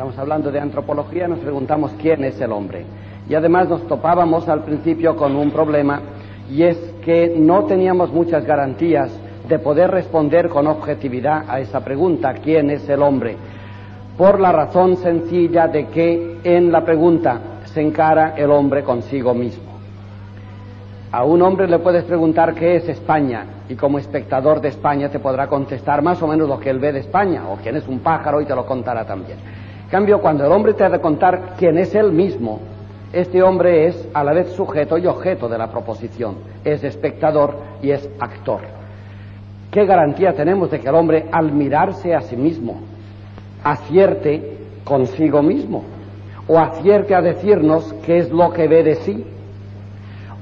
Estamos hablando de antropología, nos preguntamos quién es el hombre. Y además nos topábamos al principio con un problema y es que no teníamos muchas garantías de poder responder con objetividad a esa pregunta, ¿quién es el hombre? Por la razón sencilla de que en la pregunta se encara el hombre consigo mismo. A un hombre le puedes preguntar qué es España y como espectador de España te podrá contestar más o menos lo que él ve de España o quién es un pájaro y te lo contará también. Cambio, cuando el hombre te ha de contar quién es él mismo, este hombre es a la vez sujeto y objeto de la proposición, es espectador y es actor. ¿Qué garantía tenemos de que el hombre al mirarse a sí mismo acierte consigo mismo o acierte a decirnos qué es lo que ve de sí?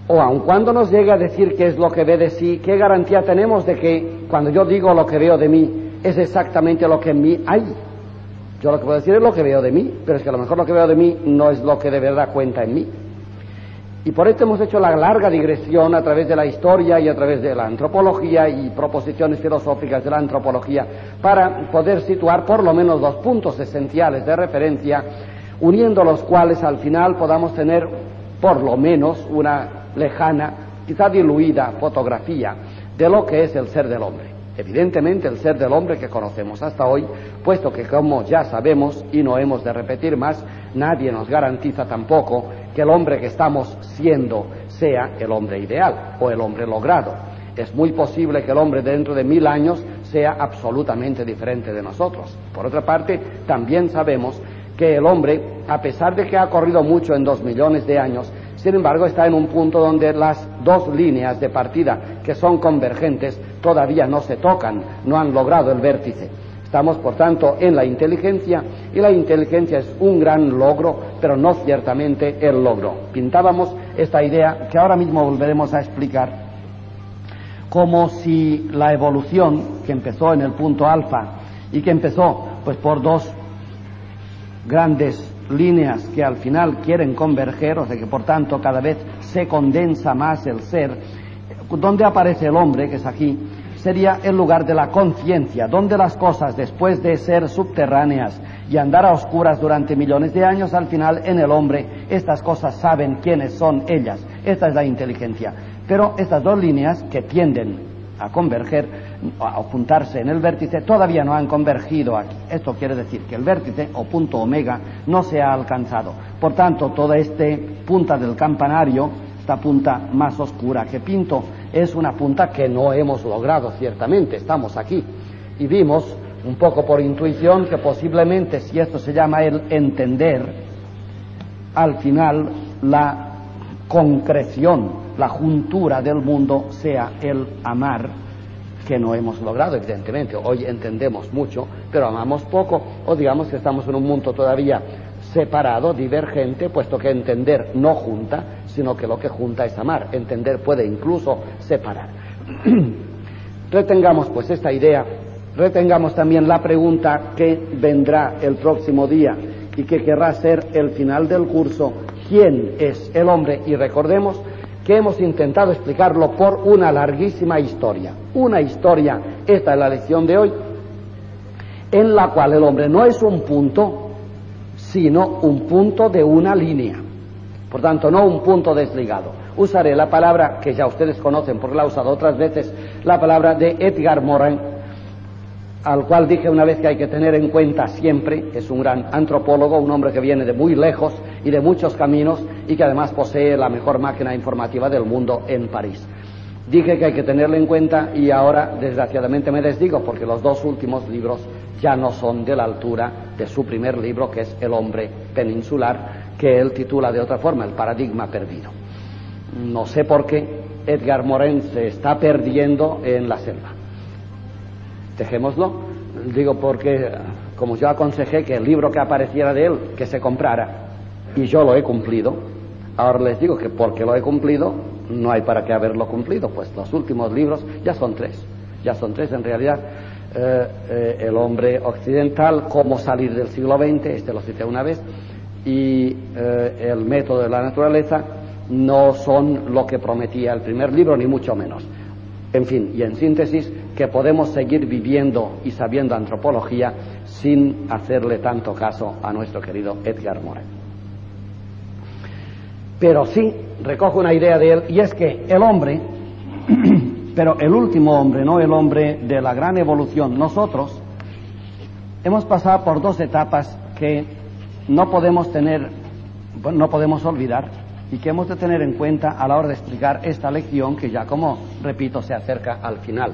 O aun cuando nos llegue a decir qué es lo que ve de sí, ¿qué garantía tenemos de que cuando yo digo lo que veo de mí es exactamente lo que en mí hay? Yo lo que puedo decir es lo que veo de mí, pero es que a lo mejor lo que veo de mí no es lo que de verdad cuenta en mí. Y por esto hemos hecho la larga digresión a través de la historia y a través de la antropología y proposiciones filosóficas de la antropología para poder situar por lo menos dos puntos esenciales de referencia, uniendo los cuales al final podamos tener por lo menos una lejana, quizá diluida fotografía de lo que es el ser del hombre. Evidentemente el ser del hombre que conocemos hasta hoy, puesto que como ya sabemos y no hemos de repetir más, nadie nos garantiza tampoco que el hombre que estamos siendo sea el hombre ideal o el hombre logrado. Es muy posible que el hombre dentro de mil años sea absolutamente diferente de nosotros. Por otra parte, también sabemos que el hombre, a pesar de que ha corrido mucho en dos millones de años, sin embargo, está en un punto donde las dos líneas de partida que son convergentes todavía no se tocan, no han logrado el vértice. Estamos, por tanto, en la inteligencia y la inteligencia es un gran logro, pero no ciertamente el logro. Pintábamos esta idea que ahora mismo volveremos a explicar como si la evolución que empezó en el punto alfa y que empezó pues por dos grandes líneas que al final quieren converger, o sea que por tanto cada vez se condensa más el ser, donde aparece el hombre, que es aquí, sería el lugar de la conciencia, donde las cosas, después de ser subterráneas y andar a oscuras durante millones de años, al final en el hombre estas cosas saben quiénes son ellas. Esta es la inteligencia. Pero estas dos líneas que tienden a converger, a juntarse en el vértice, todavía no han convergido aquí. Esto quiere decir que el vértice o punto omega no se ha alcanzado. Por tanto, toda esta punta del campanario, esta punta más oscura que pinto, es una punta que no hemos logrado, ciertamente. Estamos aquí. Y vimos, un poco por intuición, que posiblemente, si esto se llama el entender, al final la concreción, la juntura del mundo sea el amar, que no hemos logrado, evidentemente. Hoy entendemos mucho, pero amamos poco, o digamos que estamos en un mundo todavía separado, divergente, puesto que entender no junta, sino que lo que junta es amar. Entender puede incluso separar. retengamos pues esta idea, retengamos también la pregunta que vendrá el próximo día y que querrá ser el final del curso, ¿quién es el hombre? Y recordemos que hemos intentado explicarlo por una larguísima historia. Una historia, esta es la lección de hoy, en la cual el hombre no es un punto, sino un punto de una línea. Por tanto, no un punto desligado. Usaré la palabra que ya ustedes conocen porque la he usado otras veces, la palabra de Edgar Morin, al cual dije una vez que hay que tener en cuenta siempre, es un gran antropólogo, un hombre que viene de muy lejos y de muchos caminos y que además posee la mejor máquina informativa del mundo en París. Dije que hay que tenerlo en cuenta y ahora desgraciadamente me desdigo porque los dos últimos libros ya no son de la altura de su primer libro que es El hombre peninsular, que él titula de otra forma, El paradigma perdido. No sé por qué Edgar Morin se está perdiendo en la selva dejémoslo. Digo porque, como yo aconsejé que el libro que apareciera de él, que se comprara, y yo lo he cumplido, ahora les digo que porque lo he cumplido, no hay para qué haberlo cumplido, pues los últimos libros ya son tres, ya son tres en realidad. Eh, eh, el hombre occidental, cómo salir del siglo XX, este lo cité una vez, y eh, el método de la naturaleza no son lo que prometía el primer libro, ni mucho menos. En fin, y en síntesis, que podemos seguir viviendo y sabiendo antropología sin hacerle tanto caso a nuestro querido Edgar Morin. Pero sí recojo una idea de él, y es que el hombre, pero el último hombre, no el hombre de la gran evolución, nosotros hemos pasado por dos etapas que no podemos tener, no podemos olvidar y que hemos de tener en cuenta a la hora de explicar esta lección que ya, como repito, se acerca al final.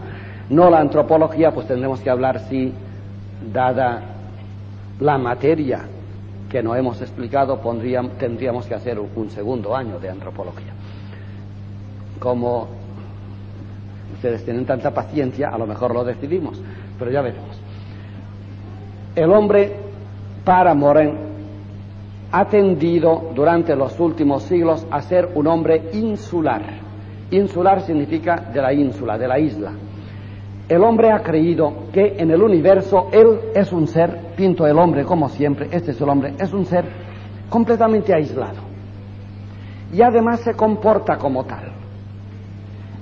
No la antropología, pues tendremos que hablar si, dada la materia que no hemos explicado, tendríamos que hacer un segundo año de antropología. Como ustedes tienen tanta paciencia, a lo mejor lo decidimos, pero ya veremos. El hombre, para Moren, ha tendido durante los últimos siglos a ser un hombre insular. Insular significa de la ínsula, de la isla. El hombre ha creído que en el universo él es un ser, pinto el hombre como siempre, este es el hombre, es un ser completamente aislado. Y además se comporta como tal.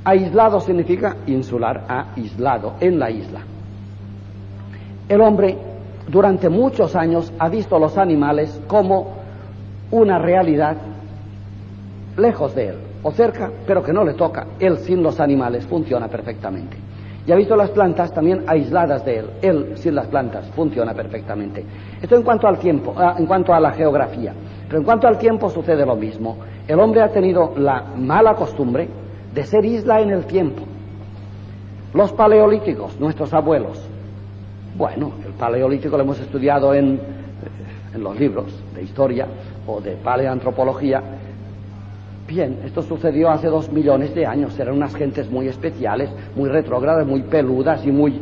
Aislado significa insular, aislado, en la isla. El hombre durante muchos años ha visto los animales como una realidad lejos de él, o cerca, pero que no le toca. Él sin los animales funciona perfectamente. Y ha visto las plantas también aisladas de él. Él sin las plantas funciona perfectamente. Esto en cuanto al tiempo, ah, en cuanto a la geografía. Pero en cuanto al tiempo sucede lo mismo. El hombre ha tenido la mala costumbre de ser isla en el tiempo. Los paleolíticos, nuestros abuelos. Bueno, el paleolítico lo hemos estudiado en, en los libros de historia o de paleoantropología. Bien, esto sucedió hace dos millones de años. Eran unas gentes muy especiales, muy retrógradas, muy peludas y muy...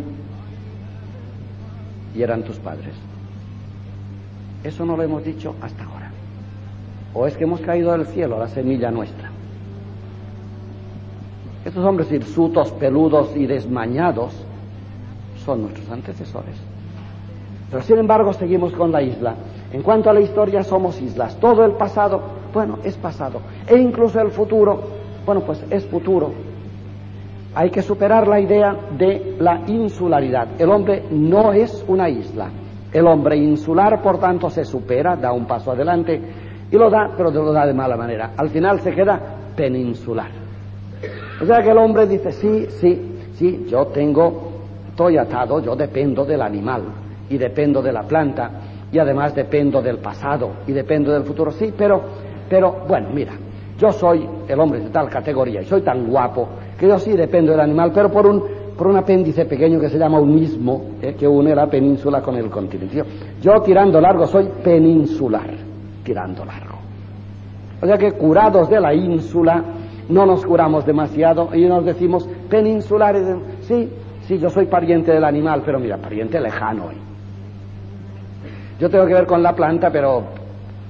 Y eran tus padres. Eso no lo hemos dicho hasta ahora. ¿O es que hemos caído del cielo la semilla nuestra? Estos hombres hirsutos, peludos y desmañados son nuestros antecesores. Pero sin embargo seguimos con la isla en cuanto a la historia, somos islas. Todo el pasado, bueno, es pasado. E incluso el futuro, bueno, pues es futuro. Hay que superar la idea de la insularidad. El hombre no es una isla. El hombre insular, por tanto, se supera, da un paso adelante y lo da, pero lo da de mala manera. Al final se queda peninsular. O sea que el hombre dice, sí, sí, sí, yo tengo, estoy atado, yo dependo del animal y dependo de la planta y además dependo del pasado y dependo del futuro. Sí, pero, pero bueno, mira, yo soy el hombre de tal categoría y soy tan guapo que yo sí dependo del animal, pero por un, por un apéndice pequeño que se llama un mismo, eh, que une la península con el continente. Yo, tirando largo soy peninsular, tirando largo. O sea que curados de la ínsula no nos curamos demasiado y nos decimos peninsulares. Sí, sí, yo soy pariente del animal, pero mira, pariente lejano. ¿eh? Yo tengo que ver con la planta, pero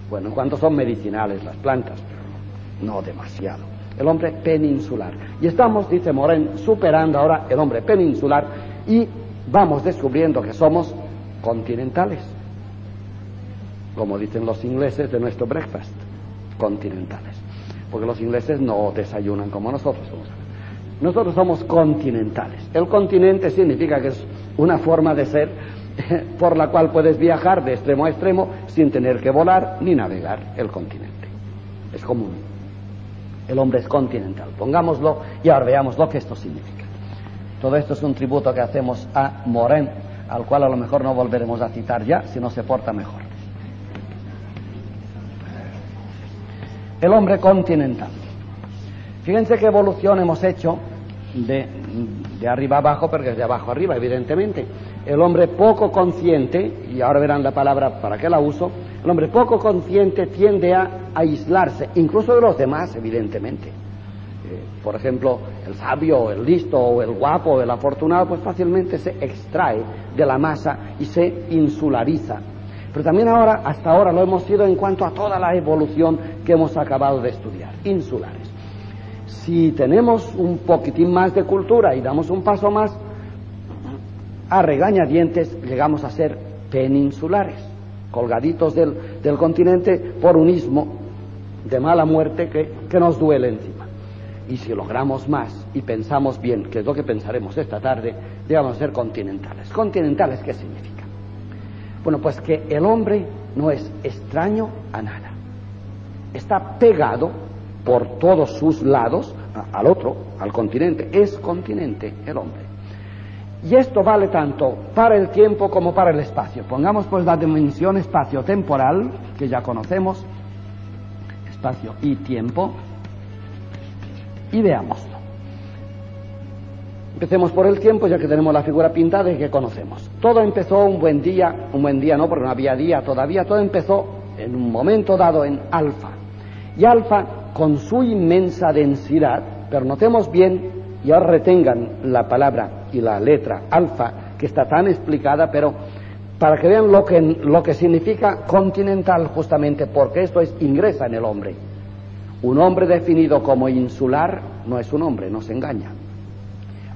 bueno, en cuanto son medicinales las plantas, no demasiado. El hombre peninsular. Y estamos, dice Moren, superando ahora el hombre peninsular y vamos descubriendo que somos continentales. Como dicen los ingleses de nuestro breakfast, continentales. Porque los ingleses no desayunan como nosotros. Nosotros somos continentales. El continente significa que es una forma de ser por la cual puedes viajar de extremo a extremo sin tener que volar ni navegar el continente. Es común. El hombre es continental. Pongámoslo y ahora veamos lo que esto significa. Todo esto es un tributo que hacemos a Moren, al cual a lo mejor no volveremos a citar ya si no se porta mejor. El hombre continental. Fíjense qué evolución hemos hecho de, de arriba abajo, porque es de abajo arriba, evidentemente el hombre poco consciente, y ahora verán la palabra para qué la uso, el hombre poco consciente tiende a aislarse, incluso de los demás, evidentemente. por ejemplo, el sabio, el listo, el guapo, el afortunado, pues fácilmente se extrae de la masa y se insulariza. Pero también ahora, hasta ahora lo hemos sido en cuanto a toda la evolución que hemos acabado de estudiar, insulares. Si tenemos un poquitín más de cultura y damos un paso más, a regañadientes llegamos a ser peninsulares, colgaditos del, del continente por un istmo de mala muerte que, que nos duele encima. Y si logramos más y pensamos bien, que es lo que pensaremos esta tarde, llegamos a ser continentales. ¿Continentales qué significa? Bueno, pues que el hombre no es extraño a nada. Está pegado por todos sus lados al otro, al continente. Es continente el hombre. Y esto vale tanto para el tiempo como para el espacio. Pongamos pues la dimensión espacio-temporal, que ya conocemos, espacio y tiempo, y veámoslo. Empecemos por el tiempo, ya que tenemos la figura pintada y que conocemos. Todo empezó un buen día, un buen día no, porque no había día todavía, todo empezó en un momento dado en alfa. Y alfa, con su inmensa densidad, pero notemos bien, y ahora retengan la palabra y la letra alfa, que está tan explicada, pero para que vean lo que, lo que significa continental justamente, porque esto es ingresa en el hombre. Un hombre definido como insular no es un hombre, no se engaña.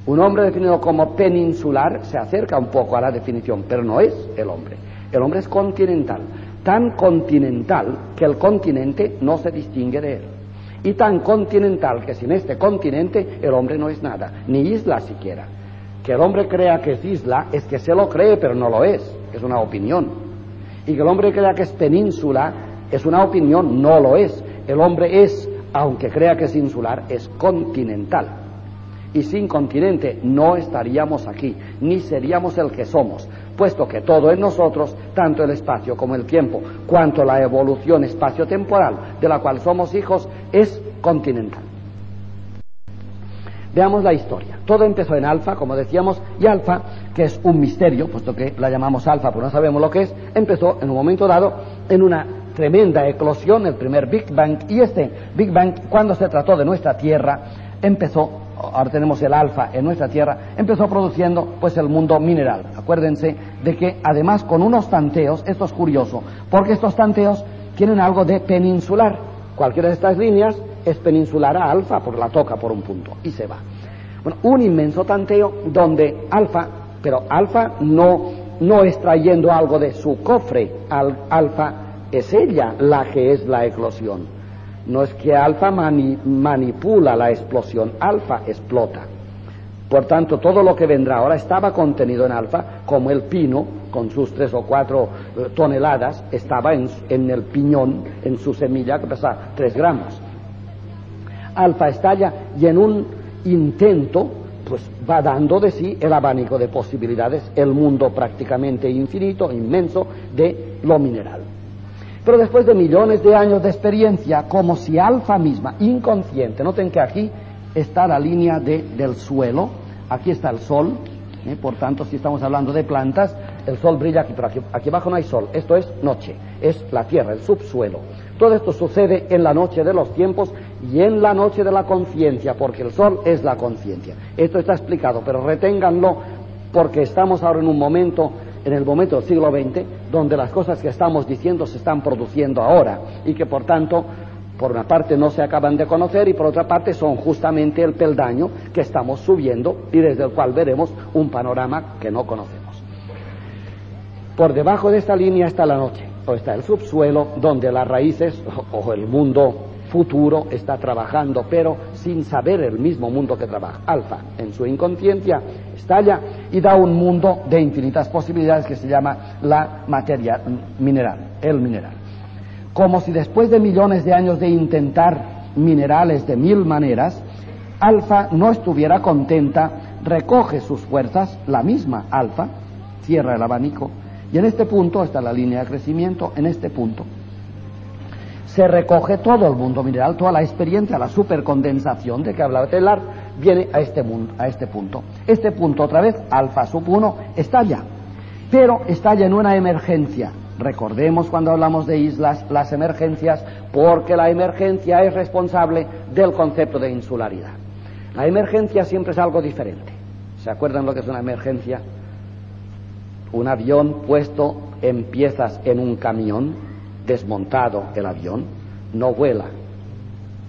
Un hombre definido como peninsular se acerca un poco a la definición, pero no es el hombre. El hombre es continental, tan continental que el continente no se distingue de él. Y tan continental que sin este continente el hombre no es nada, ni isla siquiera. Que el hombre crea que es isla es que se lo cree, pero no lo es, es una opinión. Y que el hombre crea que es península es una opinión, no lo es. El hombre es, aunque crea que es insular, es continental. Y sin continente no estaríamos aquí, ni seríamos el que somos, puesto que todo en nosotros, tanto el espacio como el tiempo, cuanto la evolución espacio-temporal de la cual somos hijos, es continental. Veamos la historia. Todo empezó en alfa, como decíamos, y alfa, que es un misterio, puesto que la llamamos alfa, pero no sabemos lo que es, empezó en un momento dado en una tremenda eclosión, el primer Big Bang, y este Big Bang, cuando se trató de nuestra Tierra, empezó, ahora tenemos el alfa en nuestra Tierra, empezó produciendo pues el mundo mineral. Acuérdense de que además con unos tanteos, esto es curioso, porque estos tanteos tienen algo de peninsular. Cualquiera de estas líneas es peninsular a alfa, porque la toca por un punto y se va. Bueno, un inmenso tanteo donde alfa, pero alfa no, no extrayendo algo de su cofre, al, alfa es ella la que es la eclosión. No es que alfa manipula la explosión, alfa explota. Por tanto, todo lo que vendrá ahora estaba contenido en alfa, como el pino, con sus tres o cuatro eh, toneladas, estaba en, en el piñón, en su semilla, que pesa tres gramos. Alfa estalla y en un intento, pues va dando de sí el abanico de posibilidades, el mundo prácticamente infinito, inmenso, de lo mineral. Pero después de millones de años de experiencia, como si alfa misma, inconsciente, noten que aquí está la línea de, del suelo, aquí está el sol, ¿eh? por tanto, si estamos hablando de plantas, el sol brilla aquí, pero aquí, aquí abajo no hay sol, esto es noche, es la tierra, el subsuelo. Todo esto sucede en la noche de los tiempos y en la noche de la conciencia, porque el sol es la conciencia. Esto está explicado, pero reténganlo porque estamos ahora en un momento en el momento del siglo XX, donde las cosas que estamos diciendo se están produciendo ahora y que por tanto, por una parte no se acaban de conocer y por otra parte son justamente el peldaño que estamos subiendo y desde el cual veremos un panorama que no conocemos. Por debajo de esta línea está la noche, o está el subsuelo, donde las raíces o el mundo futuro está trabajando, pero sin saber el mismo mundo que trabaja. Alfa, en su inconsciencia, estalla y da un mundo de infinitas posibilidades que se llama la materia mineral, el mineral. Como si después de millones de años de intentar minerales de mil maneras, Alfa no estuviera contenta, recoge sus fuerzas, la misma Alfa, cierra el abanico, y en este punto está la línea de crecimiento, en este punto se recoge todo el mundo mineral, toda la experiencia, la supercondensación de que hablaba Telar, viene a este, a este punto. Este punto, otra vez, alfa sub 1, estalla, pero estalla en una emergencia. Recordemos cuando hablamos de islas las emergencias, porque la emergencia es responsable del concepto de insularidad. La emergencia siempre es algo diferente. ¿Se acuerdan lo que es una emergencia? Un avión puesto en piezas en un camión, desmontado el avión, no vuela,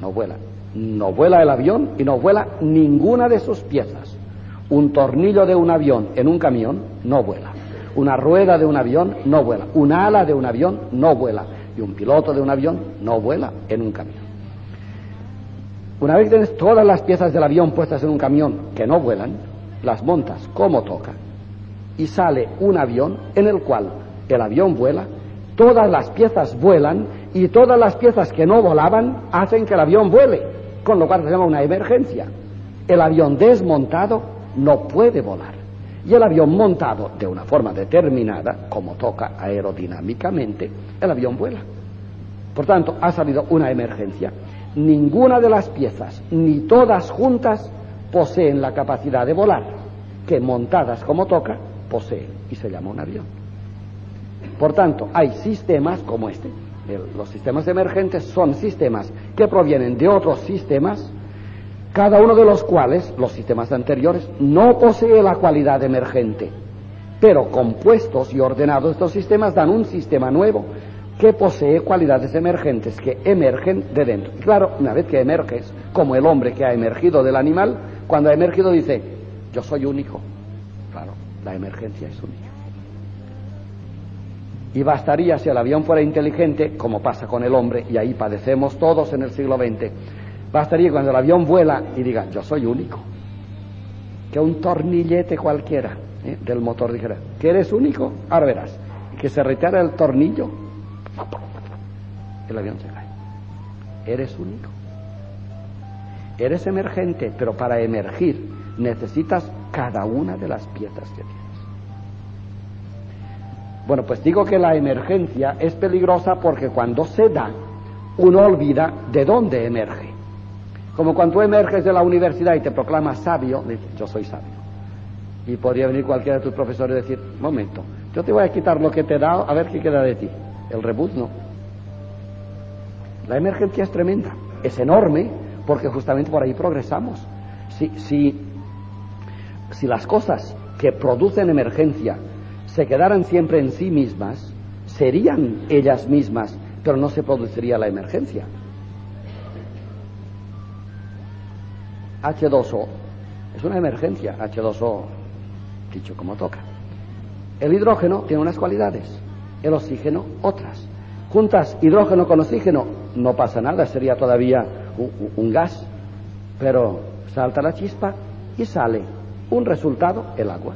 no vuela, no vuela el avión y no vuela ninguna de sus piezas. Un tornillo de un avión en un camión no vuela. Una rueda de un avión no vuela. Un ala de un avión no vuela. Y un piloto de un avión no vuela en un camión. Una vez que tienes todas las piezas del avión puestas en un camión que no vuelan, las montas como toca y sale un avión en el cual el avión vuela, todas las piezas vuelan y todas las piezas que no volaban hacen que el avión vuele, con lo cual se llama una emergencia. El avión desmontado no puede volar y el avión montado de una forma determinada, como toca aerodinámicamente, el avión vuela. Por tanto, ha salido una emergencia. Ninguna de las piezas, ni todas juntas, poseen la capacidad de volar, que montadas como toca, poseen y se llama un avión. Por tanto, hay sistemas como este. los sistemas emergentes son sistemas que provienen de otros sistemas cada uno de los cuales, los sistemas anteriores, no posee la cualidad emergente, pero compuestos y ordenados estos sistemas dan un sistema nuevo que posee cualidades emergentes que emergen de dentro. claro, una vez que emerges, como el hombre que ha emergido del animal, cuando ha emergido dice, yo soy único. Claro, la emergencia es única. Y bastaría si el avión fuera inteligente, como pasa con el hombre, y ahí padecemos todos en el siglo XX, Bastaría cuando el avión vuela y diga, yo soy único. Que un tornillete cualquiera ¿eh? del motor dijera, que eres único, ahora verás. que se retira el tornillo, el avión se cae. Eres único. Eres emergente, pero para emergir necesitas cada una de las piezas que tienes. Bueno, pues digo que la emergencia es peligrosa porque cuando se da, uno olvida de dónde emerge. Como cuando tú emerges de la universidad y te proclamas sabio, dices, yo soy sabio. Y podría venir cualquiera de tus profesores y decir, momento, yo te voy a quitar lo que te he dado, a ver qué queda de ti. El rebus no. La emergencia es tremenda, es enorme, porque justamente por ahí progresamos. Si, si, si las cosas que producen emergencia se quedaran siempre en sí mismas, serían ellas mismas, pero no se produciría la emergencia. H2O es una emergencia, H2O, dicho como toca. El hidrógeno tiene unas cualidades, el oxígeno otras. Juntas hidrógeno con oxígeno, no pasa nada, sería todavía un, gas, pero salta la chispa y sale un resultado, el agua,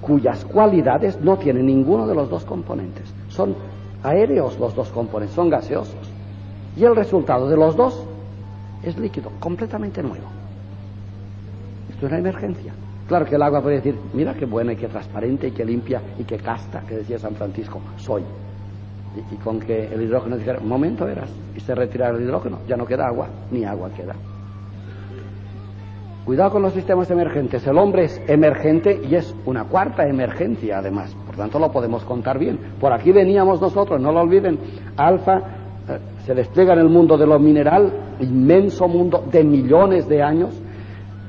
cuyas cualidades no tiene ninguno de los dos componentes. Son aéreos los dos componentes, son gaseosos. Y el resultado de los dos es líquido, completamente nuevo. Esto es una emergencia. Claro que el agua puede decir, mira qué buena y qué transparente y qué limpia y qué casta, que decía San Francisco, soy. Y, con que el hidrógeno dijera, momento verás, y se retira el hidrógeno, ya no queda agua, ni agua queda. Cuidado con los sistemas emergentes. El hombre es emergente y es una cuarta emergencia además. Por tanto, lo podemos contar bien. Por aquí veníamos nosotros, no lo olviden. Alfa eh, se despliega en el mundo de lo mineral, inmenso mundo de millones de años,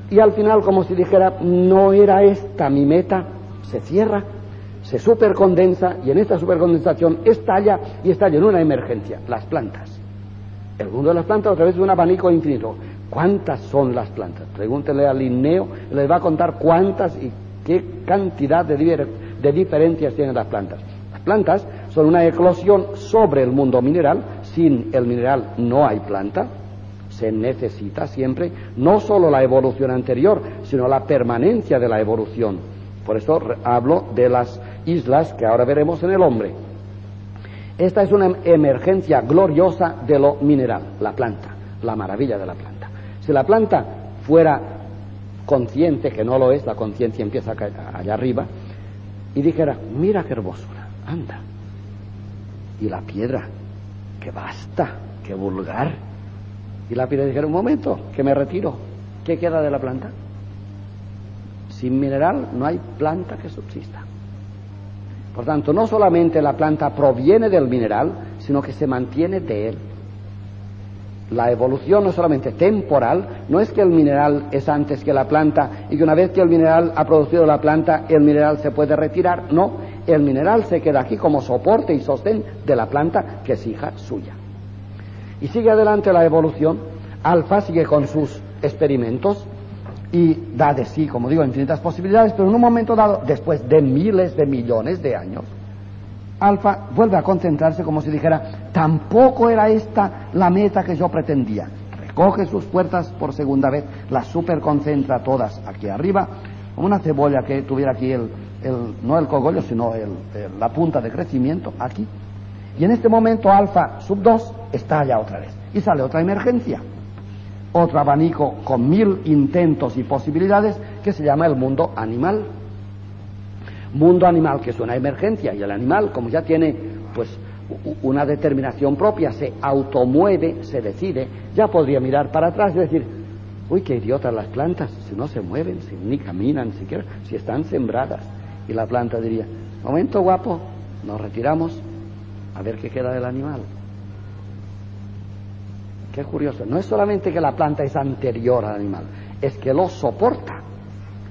y al final, como si dijera, no era esta mi meta, se cierra, se supercondensa, y en esta supercondensación estalla y estalla en una emergencia, las plantas. El mundo de las plantas a través de un abanico infinito. ¿Cuántas son las plantas? Pregúntele al Linneo, les va a contar cuántas y qué cantidad de, de diferencias tienen las plantas. Las plantas son una eclosión sobre el mundo mineral. Sin el mineral no hay planta. Se necesita siempre no solo la evolución anterior, sino la permanencia de la evolución. Por eso hablo de las islas que ahora veremos en el hombre. Esta es una emergencia gloriosa de lo mineral, la planta, la maravilla de la planta. Si la planta fuera consciente, que no lo es, la conciencia empieza allá arriba, y dijera, mira qué hermosura, anda, y la piedra, que basta, que vulgar. Y la piedra dijeron, un momento, que me retiro. ¿Qué queda de la planta? Sin mineral no hay planta que subsista. Por tanto, no solamente la planta proviene del mineral, sino que se mantiene de él. La evolución no es solamente temporal, no es que el mineral es antes que la planta y que una vez que el mineral ha producido la planta, el mineral se puede retirar. No, el mineral se queda aquí como soporte y sostén de la planta que es hija suya. Y sigue adelante la evolución. Alfa sigue con sus experimentos y da de sí, como digo, infinitas posibilidades, pero en un momento dado, después de miles de millones de años, Alfa vuelve a concentrarse como si dijera, tampoco era esta la meta que yo pretendía. Recoge sus puertas por segunda vez, las superconcentra todas aquí arriba, como una cebolla que tuviera aquí el, no el cogollo, sino la punta de crecimiento, aquí. Y en este momento alfa sub 2 estalla otra vez y sale otra emergencia otro abanico con mil intentos y posibilidades que se llama el mundo animal. Mundo animal que es una emergencia y el animal como ya tiene pues una determinación propia, se automueve, se decide, ya podría mirar para atrás y decir, uy, qué idiotas las plantas, si no se mueven, si ni caminan siquiera, si están sembradas. Y la planta diría, momento guapo, nos retiramos a ver qué queda del animal. Qué curioso. No es solamente que la planta es anterior al animal, es que lo soporta,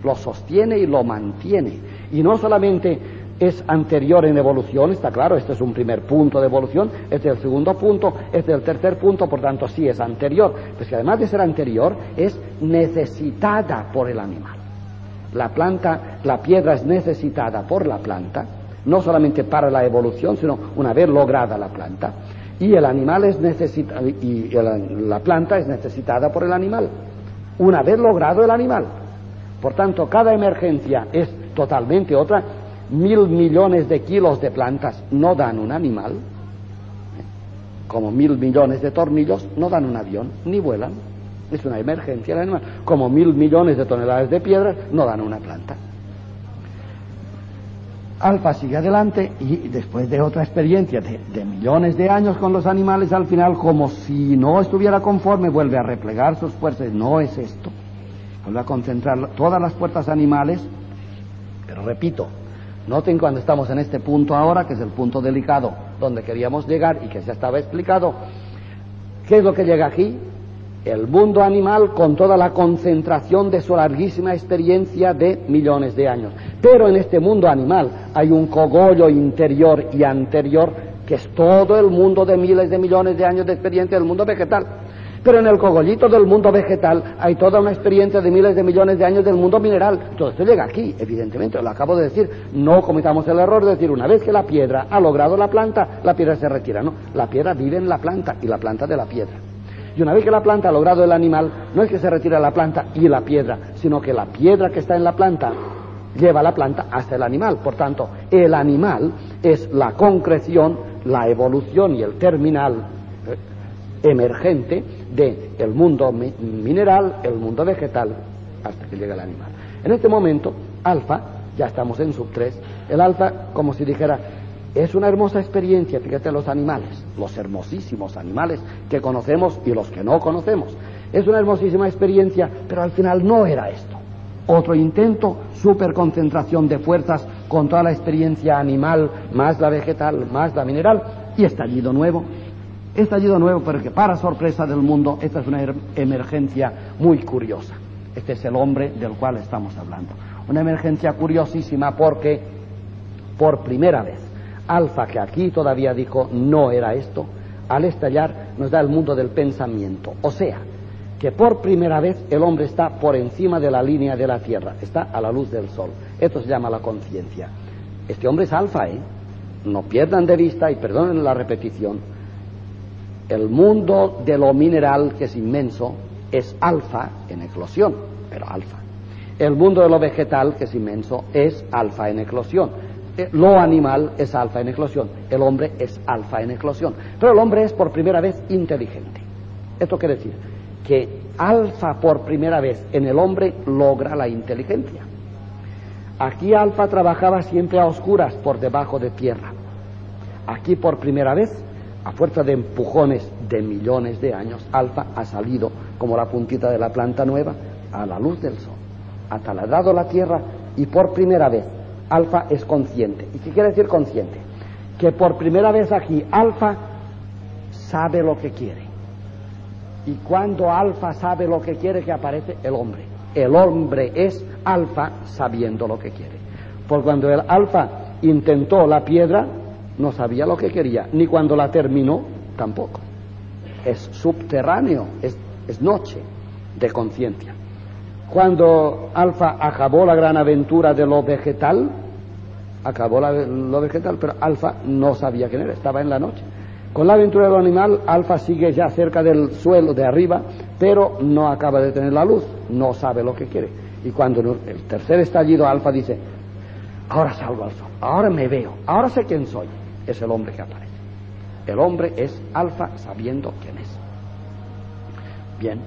lo sostiene y lo mantiene. Y no solamente es anterior en evolución, está claro, este es un primer punto de evolución, este es el segundo punto, este es el tercer punto, por tanto sí es anterior, pues que además de ser anterior es necesitada por el animal. La planta, la piedra es necesitada por la planta, no solamente para la evolución, sino una vez lograda la planta. Y el animal es necesitado y la planta es necesitada por el animal una vez logrado el animal. Por tanto cada emergencia es totalmente otra mil millones de kilos de plantas no dan un animal como mil millones de tornillos no dan un avión ni vuelan es una emergencia el animal como mil millones de toneladas de piedras no dan una planta Alfa sigue adelante y después de otra experiencia de, millones de años con los animales, al final, como si no estuviera conforme, vuelve a replegar sus fuerzas. No es esto. Vuelve a concentrar todas las fuerzas animales. Pero repito, noten cuando estamos en este punto ahora, que es el punto delicado donde queríamos llegar y que ya estaba explicado, ¿qué es lo que llega aquí? el mundo animal con toda la concentración de su larguísima experiencia de millones de años. Pero en este mundo animal hay un cogollo interior y anterior que es todo el mundo de miles de millones de años de experiencia del mundo vegetal. Pero en el cogollito del mundo vegetal hay toda una experiencia de miles de millones de años del mundo mineral. Todo esto llega aquí, evidentemente, lo acabo de decir. No cometamos el error de decir, una vez que la piedra ha logrado la planta, la piedra se retira. No, la piedra vive en la planta y la planta de la piedra. Y una vez que la planta ha logrado el animal, no es que se retira la planta y la piedra, sino que la piedra que está en la planta lleva la planta hasta el animal. Por tanto, el animal es la concreción, la evolución y el terminal eh, emergente del mundo mineral, el mundo vegetal, hasta que llega el animal. En este momento, alfa, ya estamos en sub 3, el alfa, como si dijera, es una hermosa experiencia, fíjate, los animales, los hermosísimos animales que conocemos y los que no conocemos. Es una hermosísima experiencia, pero al final no era esto. Otro intento, superconcentración de fuerzas con toda la experiencia animal, más la vegetal, más la mineral, y estallido nuevo. Estallido nuevo, porque para sorpresa del mundo, esta es una emergencia muy curiosa. Este es el hombre del cual estamos hablando. Una emergencia curiosísima porque, por primera vez, Alfa, que aquí todavía dijo no era esto, al estallar nos da el mundo del pensamiento. O sea, que por primera vez el hombre está por encima de la línea de la Tierra, está a la luz del Sol. Esto se llama la conciencia. Este hombre es alfa, ¿eh? No pierdan de vista y perdonen la repetición. El mundo de lo mineral, que es inmenso, es alfa en eclosión, pero alfa. El mundo de lo vegetal, que es inmenso, es alfa en eclosión eh, lo animal es alfa en eclosión, el hombre es alfa en eclosión. Pero el hombre es por primera vez inteligente. Esto quiere decir que alfa por primera vez en el hombre logra la inteligencia. Aquí alfa trabajaba siempre a oscuras por debajo de tierra. Aquí por primera vez, a fuerza de empujones de millones de años, alfa ha salido como la puntita de la planta nueva a la luz del sol. Ha taladrado la tierra y por primera vez Alfa es consciente. ¿Y qué quiere decir consciente? Que por primera vez aquí Alfa sabe lo que quiere. Y cuando Alfa sabe lo que quiere, que aparece el hombre. El hombre es Alfa sabiendo lo que quiere. Por cuando el Alfa intentó la piedra, no sabía lo que quería, ni cuando la terminó, tampoco. Es subterráneo, es, es noche de conciencia. Cuando Alfa acabó la gran aventura de lo vegetal, acabó lo vegetal, pero Alfa no sabía quién era, estaba en la noche. Con la aventura de lo animal, Alfa sigue ya cerca del suelo de arriba, pero no acaba de tener la luz, no sabe lo que quiere. Y cuando el tercer estallido, Alfa dice, ahora salgo al sol, ahora me veo, ahora sé quién soy. Es el hombre que aparece. El hombre es Alfa sabiendo quién es. Bien,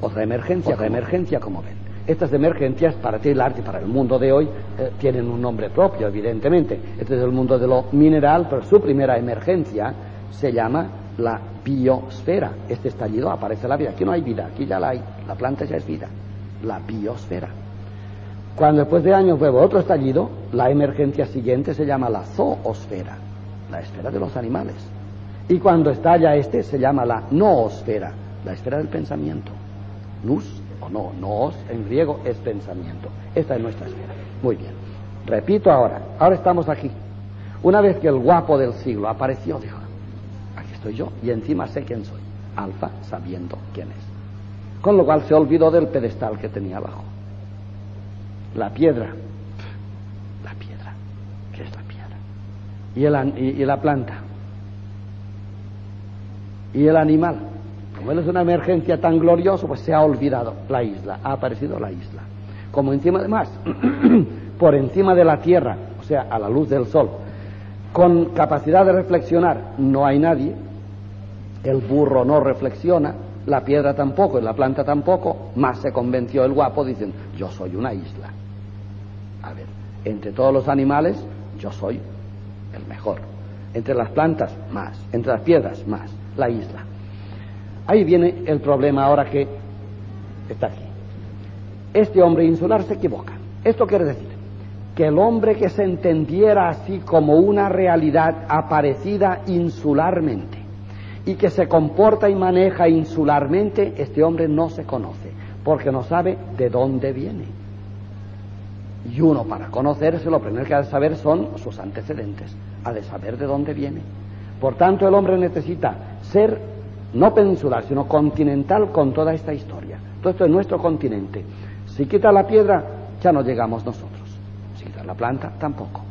otra emergencia, otra emergencia, como ven. Estas emergencias para ti, el arte y para el mundo de hoy eh, tienen un nombre propio, evidentemente. Este es el mundo de lo mineral, pero su primera emergencia se llama la biosfera. Este estallido aparece la vida. Aquí no hay vida, aquí ya la hay. La planta ya es vida. La biosfera. Cuando después de años hubo otro estallido, la emergencia siguiente se llama la zoosfera, la esfera de los animales. Y cuando estalla este se llama la noosfera, la esfera del pensamiento. Nus o no, noos en griego es pensamiento. Esta es nuestra esfera. Muy bien. Repito ahora, ahora estamos aquí. Una vez que el guapo del siglo apareció, dijo, yo y encima sé quién soy. Alfa sabiendo quién es. Con lo cual se olvidó del pedestal que tenía abajo. La piedra. La piedra. ¿Qué es la piedra? Y, el, y, la planta. Y el animal. Como él es una emergencia tan gloriosa, pues se ha olvidado la isla. Ha aparecido la isla. Como encima de más, por encima de la tierra, o sea, a la luz del sol, con capacidad de reflexionar, no hay nadie, el burro no reflexiona, la piedra tampoco y la planta tampoco, más se convenció el guapo diciendo, yo soy una isla. A ver, entre todos los animales, yo soy el mejor. Entre las plantas, más. Entre las piedras, más. La isla. Ahí viene el problema ahora que está aquí. Este hombre insular se equivoca. Esto quiere decir que el hombre que se entendiera así como una realidad aparecida insularmente, y que se comporta y maneja insularmente, este hombre no se conoce, porque no sabe de dónde viene. Y uno para conocerse lo primero que ha de saber son sus antecedentes, ha de saber de dónde viene. Por tanto, el hombre necesita ser no peninsular, sino continental con toda esta historia. Todo esto es nuestro continente. Si quita la piedra, ya no llegamos nosotros. Si quita la planta, tampoco.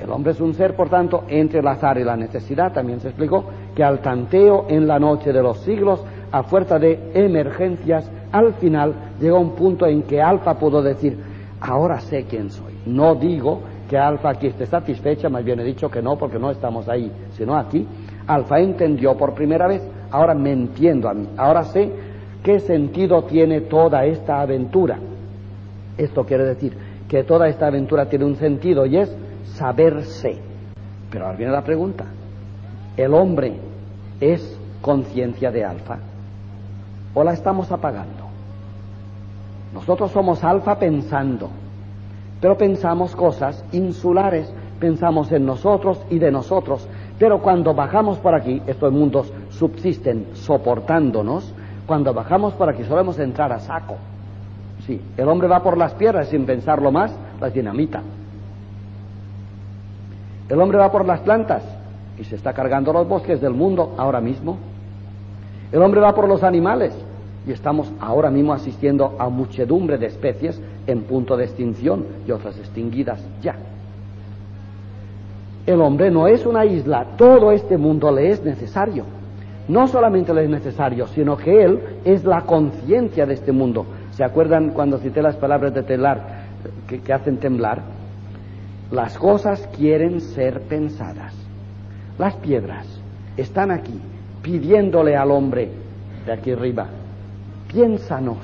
El hombre es un ser, por tanto, entre el azar y la necesidad, también se explicó, que al tanteo en la noche de los siglos, a fuerza de emergencias, al final llegó un punto en que Alfa pudo decir, ahora sé quién soy. No digo que Alfa aquí esté satisfecha, más bien he dicho que no, porque no estamos ahí, sino aquí. Alfa entendió por primera vez, ahora me entiendo a mí, ahora sé qué sentido tiene toda esta aventura. Esto quiere decir que toda esta aventura tiene un sentido y es saberse. Pero ahora viene la pregunta. ¿El hombre es conciencia de alfa? ¿O la estamos apagando? Nosotros somos alfa pensando, pero pensamos cosas insulares, pensamos en nosotros y de nosotros, pero cuando bajamos por aquí, estos mundos subsisten soportándonos, cuando bajamos por aquí solemos entrar a saco. Sí, el hombre va por las piedras sin pensarlo más, las dinamita. El hombre va por las plantas y se está cargando los bosques del mundo ahora mismo. El hombre va por los animales y estamos ahora mismo asistiendo a muchedumbre de especies en punto de extinción y otras extinguidas ya. El hombre no es una isla, todo este mundo le es necesario. No solamente le es necesario, sino que él es la conciencia de este mundo. ¿Se acuerdan cuando cité las palabras de Telar que, que hacen temblar? Las cosas quieren ser pensadas. Las piedras están aquí pidiéndole al hombre de aquí arriba, piénsanos,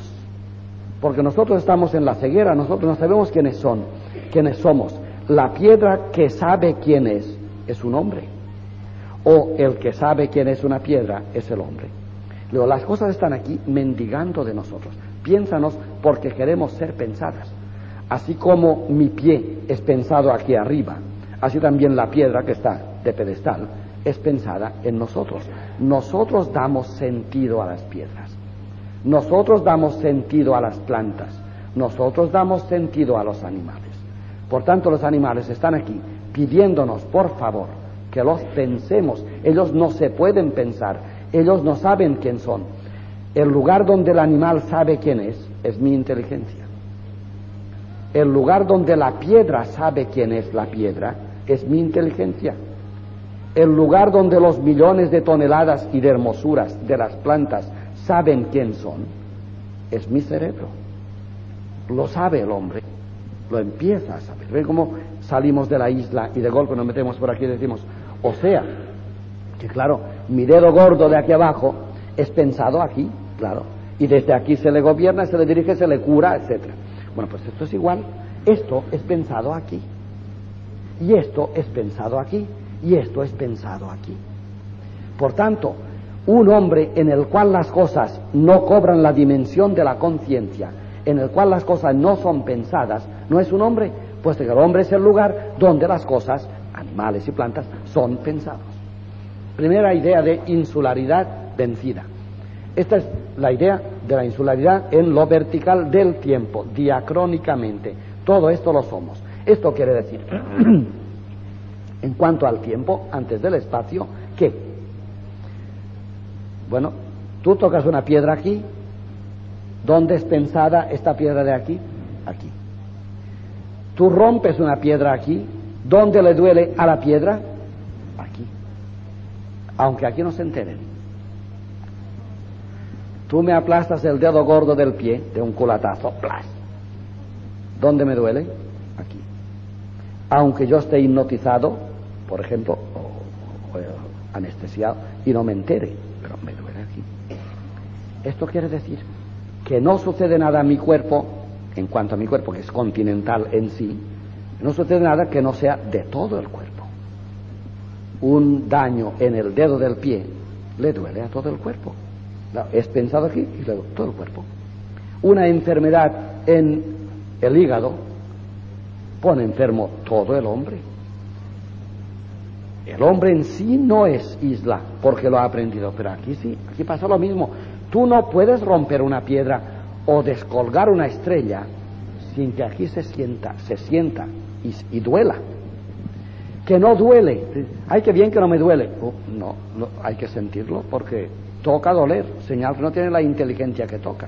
porque nosotros estamos en la ceguera, nosotros no sabemos quiénes son, quiénes somos. La piedra que sabe quién es es un hombre, o el que sabe quién es una piedra es el hombre. Las cosas están aquí mendigando de nosotros. Piénsanos porque queremos ser pensadas. Así como mi pie es pensado aquí arriba. Así también la piedra que está de pedestal es pensada en nosotros. Nosotros damos sentido a las piedras. Nosotros damos sentido a las plantas. Nosotros damos sentido a los animales. Por tanto, los animales están aquí pidiéndonos, por favor, que los pensemos. Ellos no se pueden pensar. Ellos no saben quién son. El lugar donde el animal sabe quién es es mi inteligencia. El lugar donde la piedra sabe quién es la piedra es mi inteligencia. El lugar donde los millones de toneladas y de hermosuras de las plantas saben quién son es mi cerebro. Lo sabe el hombre, lo empieza a saber. ¿Ven cómo salimos de la isla y de golpe nos metemos por aquí y decimos, o sea, que claro, mi dedo gordo de aquí abajo es pensado aquí, claro, y desde aquí se le gobierna, se le dirige, se le cura, etc. Bueno, pues esto es igual. Esto es pensado aquí. Y esto es pensado aquí. Y esto es pensado aquí. Por tanto, un hombre en el cual las cosas no cobran la dimensión de la conciencia, en el cual las cosas no son pensadas, no es un hombre, puesto que el hombre es el lugar donde las cosas, animales y plantas, son pensados. Primera idea de insularidad vencida. Esta es la idea de la insularidad en lo vertical del tiempo, diacrónicamente. Todo esto lo somos. Esto quiere decir, en cuanto al tiempo, antes del espacio, que, bueno, tú tocas una piedra aquí, ¿dónde es pensada esta piedra de aquí? Aquí. Tú rompes una piedra aquí, ¿dónde le duele a la piedra? Aquí. Aunque aquí no se enteren. Tú me aplastas el dedo gordo del pie de un culatazo, plas. ¿Dónde me duele? Aquí. Aunque yo esté hipnotizado, por ejemplo, o, anestesiado, y no me entere, pero me duele aquí. Esto quiere decir que no sucede nada a mi cuerpo, en cuanto a mi cuerpo, que es continental en sí, no sucede nada que no sea de todo el cuerpo. Un daño en el dedo del pie le duele a todo el cuerpo es pensado aquí y luego todo el cuerpo. Una enfermedad en el hígado pone enfermo todo el hombre. El hombre en sí no es isla porque lo ha aprendido, pero aquí sí, aquí pasa lo mismo. Tú no puedes romper una piedra o descolgar una estrella sin que aquí se sienta, se sienta y, duela. Que no duele. Ay, qué bien que no me duele. Oh, no, hay que sentirlo porque toca doler, señal que no tiene la inteligencia que toca.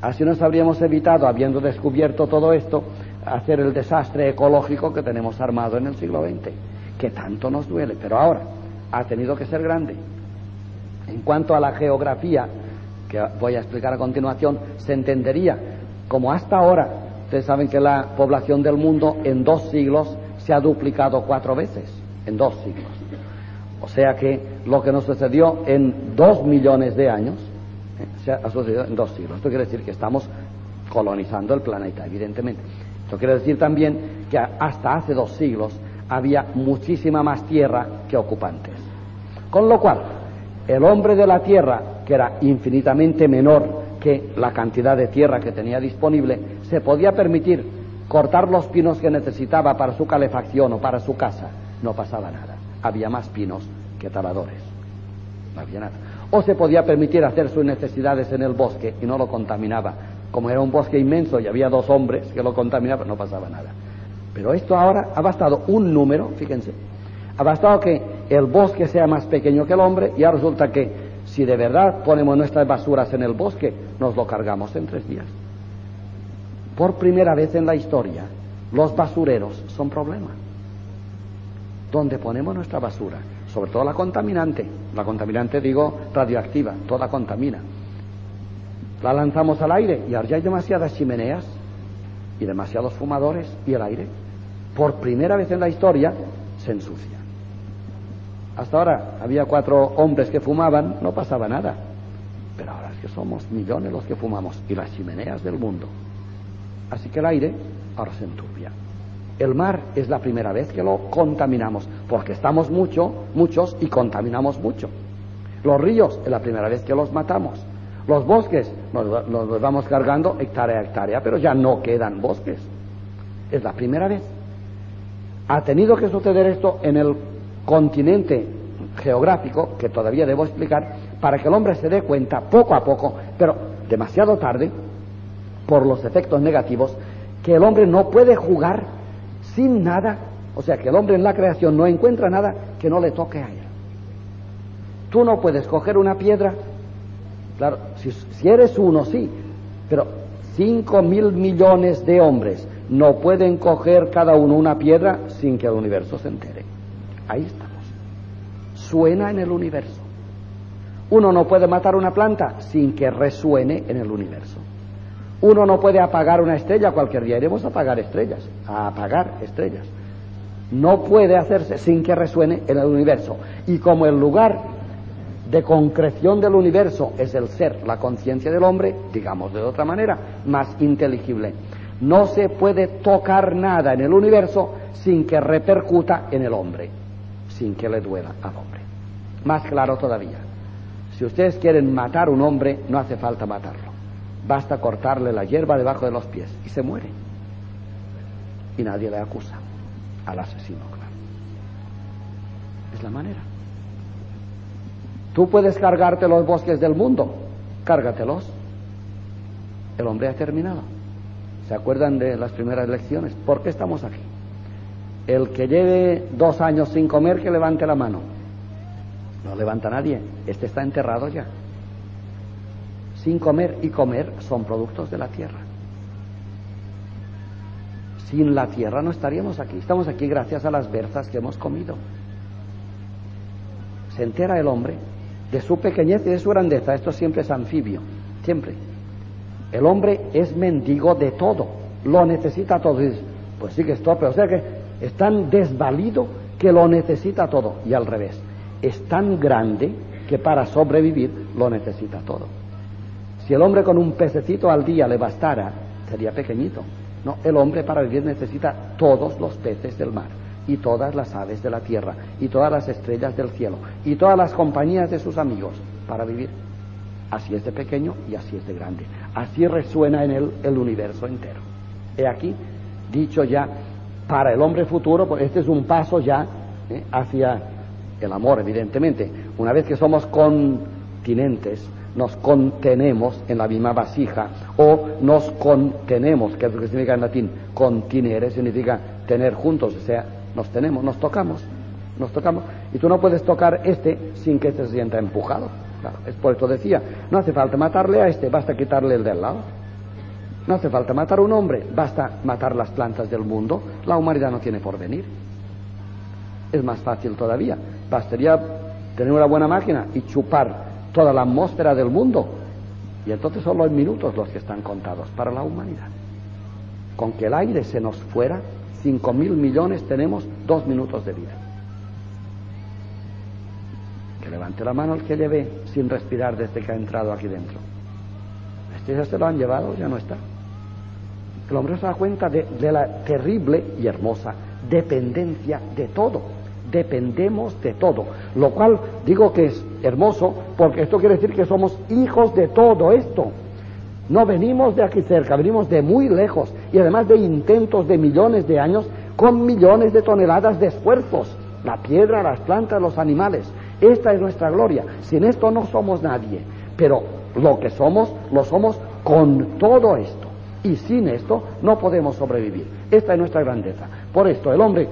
Así nos habríamos evitado, habiendo descubierto todo esto, hacer el desastre ecológico que tenemos armado en el siglo XX, que tanto nos duele, pero ahora ha tenido que ser grande. En cuanto a la geografía, que voy a explicar a continuación, se entendería como hasta ahora, ustedes saben que la población del mundo en dos siglos se ha duplicado cuatro veces, en dos siglos. O sea que lo que nos sucedió en dos millones de años eh, se ha sucedido en dos siglos. Esto quiere decir que estamos colonizando el planeta, evidentemente. Esto quiere decir también que hasta hace dos siglos había muchísima más tierra que ocupantes. Con lo cual, el hombre de la tierra, que era infinitamente menor que la cantidad de tierra que tenía disponible, se podía permitir cortar los pinos que necesitaba para su calefacción o para su casa. No pasaba nada había más pinos que taladores. No había nada. O se podía permitir hacer sus necesidades en el bosque y no lo contaminaba. Como era un bosque inmenso y había dos hombres que lo contaminaban, no pasaba nada. Pero esto ahora ha bastado un número, fíjense, ha bastado que el bosque sea más pequeño que el hombre y ahora resulta que si de verdad ponemos nuestras basuras en el bosque, nos lo cargamos en tres días. Por primera vez en la historia, los basureros son problemas donde ponemos nuestra basura, sobre todo la contaminante, la contaminante digo radioactiva, toda contamina. La lanzamos al aire y ahora ya hay demasiadas chimeneas y demasiados fumadores y el aire, por primera vez en la historia, se ensucia. Hasta ahora había cuatro hombres que fumaban, no pasaba nada. Pero ahora es que somos millones los que fumamos y las chimeneas del mundo. Así que el aire ahora se enturbia. El mar es la primera vez que lo contaminamos, porque estamos mucho, muchos y contaminamos mucho. Los ríos es la primera vez que los matamos. Los bosques nos, los vamos cargando hectárea a hectárea, pero ya no quedan bosques. Es la primera vez. Ha tenido que suceder esto en el continente geográfico, que todavía debo explicar, para que el hombre se dé cuenta poco a poco, pero demasiado tarde, por los efectos negativos, que el hombre no puede jugar sin nada, o sea, que el hombre en la creación no encuentra nada que no le toque a él. Tú no puedes coger una piedra, claro, si, eres uno, sí, pero cinco mil millones de hombres no pueden coger cada uno una piedra sin que el universo se entere. Ahí estamos. Suena en el universo. Uno no puede matar una planta sin que resuene en el universo. Uno no puede apagar una estrella cualquier día. Iremos a apagar estrellas, a apagar estrellas. No puede hacerse sin que resuene en el universo. Y como el lugar de concreción del universo es el ser, la conciencia del hombre, digamos de otra manera, más inteligible. No se puede tocar nada en el universo sin que repercuta en el hombre, sin que le duela al hombre. Más claro todavía, si ustedes quieren matar a un hombre, no hace falta matarlo. Basta cortarle la hierba debajo de los pies y se muere. Y nadie le acusa al asesino, claro. Es la manera. Tú puedes cargarte los bosques del mundo, cárgatelos. El hombre ha terminado. ¿Se acuerdan de las primeras lecciones? ¿Por qué estamos aquí? El que lleve dos años sin comer, que levante la mano. No levanta nadie. Este está enterrado ya. Sin comer y comer son productos de la tierra. Sin la tierra no estaríamos aquí. Estamos aquí gracias a las berzas que hemos comido. Se entera el hombre de su pequeñez y de su grandeza. Esto siempre es anfibio, siempre. El hombre es mendigo de todo, lo necesita todo. Y pues sí que es torpe, o sea que es tan desvalido que lo necesita todo. Y al revés, es tan grande que para sobrevivir lo necesita todo. Si el hombre con un pececito al día le bastara, sería pequeñito. No, el hombre para vivir necesita todos los peces del mar y todas las aves de la tierra, y todas las estrellas del cielo, y todas las compañías de sus amigos para vivir. Así es de pequeño y así es de grande. Así resuena en él el universo entero. He aquí, dicho ya, para el hombre futuro, pues este es un paso ya ¿eh? hacia el amor, evidentemente. Una vez que somos continentes, nos contenemos en la misma vasija o nos contenemos, que es lo que significa en latín, continere significa tener juntos, o sea, nos tenemos, nos tocamos, nos tocamos. Y tú no puedes tocar este sin que este se sienta empujado. Es por esto decía, no hace falta matarle a este, basta quitarle el del lado. No hace falta matar a un hombre, basta matar las plantas del mundo. La humanidad no tiene porvenir. Es más fácil todavía. Bastaría tener una buena máquina y chupar toda la atmósfera del mundo. Y entonces solo hay minutos los que están contados para la humanidad. Con que el aire se nos fuera, Cinco mil millones tenemos dos minutos de vida. Que levante la mano el que lleve sin respirar desde que ha entrado aquí dentro. Este ya se lo han llevado, ya no está. El hombre se da cuenta de, de la terrible y hermosa dependencia de todo. Dependemos de todo. Lo cual digo que es hermoso porque esto quiere decir que somos hijos de todo esto. No venimos de aquí cerca, venimos de muy lejos y además de intentos de millones de años con millones de toneladas de esfuerzos. La piedra, las plantas, los animales. Esta es nuestra gloria. Sin esto no somos nadie. Pero lo que somos, lo somos con todo esto. Y sin esto no podemos sobrevivir. Esta es nuestra grandeza. Por esto el hombre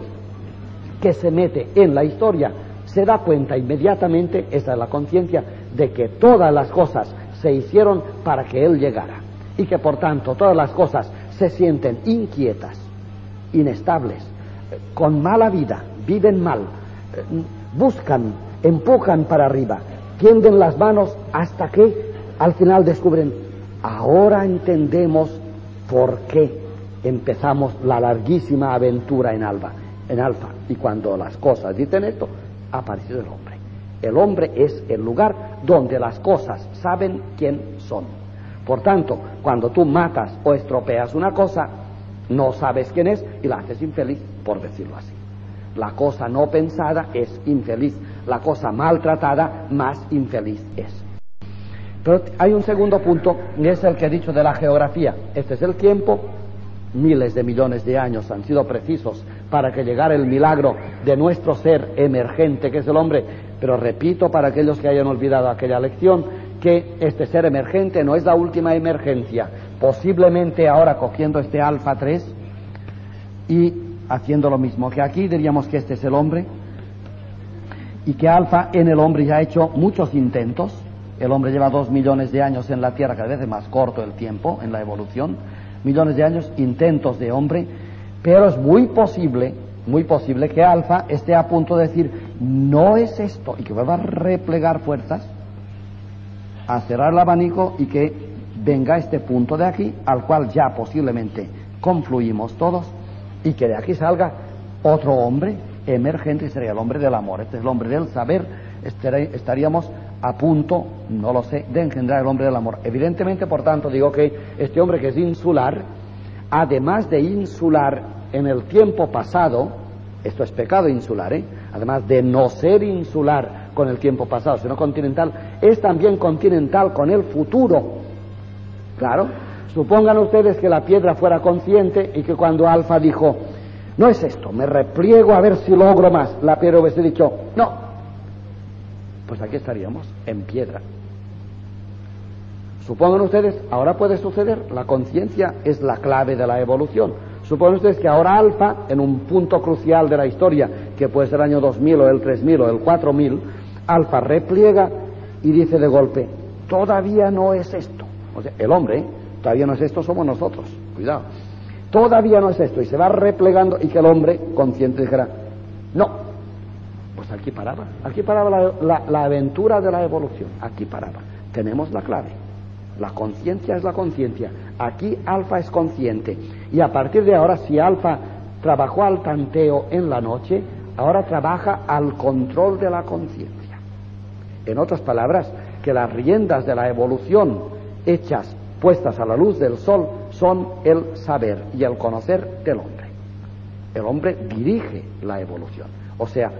que se mete en la historia se da cuenta inmediatamente, esa es la conciencia, de que todas las cosas se hicieron para que Él llegara. Y que por tanto todas las cosas se sienten inquietas, inestables, con mala vida, viven mal, buscan, empujan para arriba, tienden las manos hasta que al final descubren, ahora entendemos por qué empezamos la larguísima aventura en Alba, en Alfa. Y cuando las cosas dicen esto, ha aparecido el hombre. El hombre es el lugar donde las cosas saben quién son. Por tanto, cuando tú matas o estropeas una cosa, no sabes quién es y la haces infeliz, por decirlo así. La cosa no pensada es infeliz, la cosa maltratada más infeliz es. Pero hay un segundo punto, y es el que he dicho de la geografía. Este es el tiempo, miles de millones de años han sido precisos para que llegara el milagro de nuestro ser emergente, que es el hombre. Pero repito para aquellos que hayan olvidado aquella lección, que este ser emergente no es la última emergencia. Posiblemente ahora cogiendo este alfa 3 y haciendo lo mismo que aquí, diríamos que este es el hombre y que alfa en el hombre ya ha hecho muchos intentos. El hombre lleva dos millones de años en la Tierra, cada vez es más corto el tiempo en la evolución, millones de años, intentos de hombre, pero es muy posible, muy posible que alfa esté a punto de decir, no es esto, y que vuelva a replegar fuerzas a cerrar el abanico y que venga este punto de aquí, al cual ya posiblemente confluimos todos, y que de aquí salga otro hombre emergente, sería el hombre del amor, este es el hombre del saber, estaríamos a punto, no lo sé, de engendrar el hombre del amor. Evidentemente, por tanto, digo que este hombre que es insular, además de insular en el tiempo pasado, esto es pecado insular, ¿eh? además de no ser insular con el tiempo pasado, sino continental, es también continental con el futuro. Claro, supongan ustedes que la piedra fuera consciente y que cuando Alfa dijo, no es esto, me repliego a ver si logro más, la piedra hubiese dicho, no, pues aquí estaríamos, en piedra. Supongan ustedes, ahora puede suceder, la conciencia es la clave de la evolución. Suponen ustedes que ahora alfa, en un punto crucial de la historia, que puede ser el año 2000 o el 3000 o el 4000, alfa repliega y dice de golpe, todavía no es esto. O sea, el hombre, todavía no es esto, somos nosotros. Cuidado. Todavía no es esto. Y se va replegando y que el hombre consciente dijera, no. Pues aquí paraba. Aquí paraba la aventura de la evolución. Aquí paraba. Tenemos la clave. La conciencia es la conciencia. Aquí alfa es consciente. Y a partir de ahora, si alfa trabajó al tanteo en la noche, ahora trabaja al control de la conciencia. En otras palabras, que las riendas de la evolución hechas, puestas a la luz del sol, son el saber y el conocer del hombre. El hombre dirige la evolución. O sea,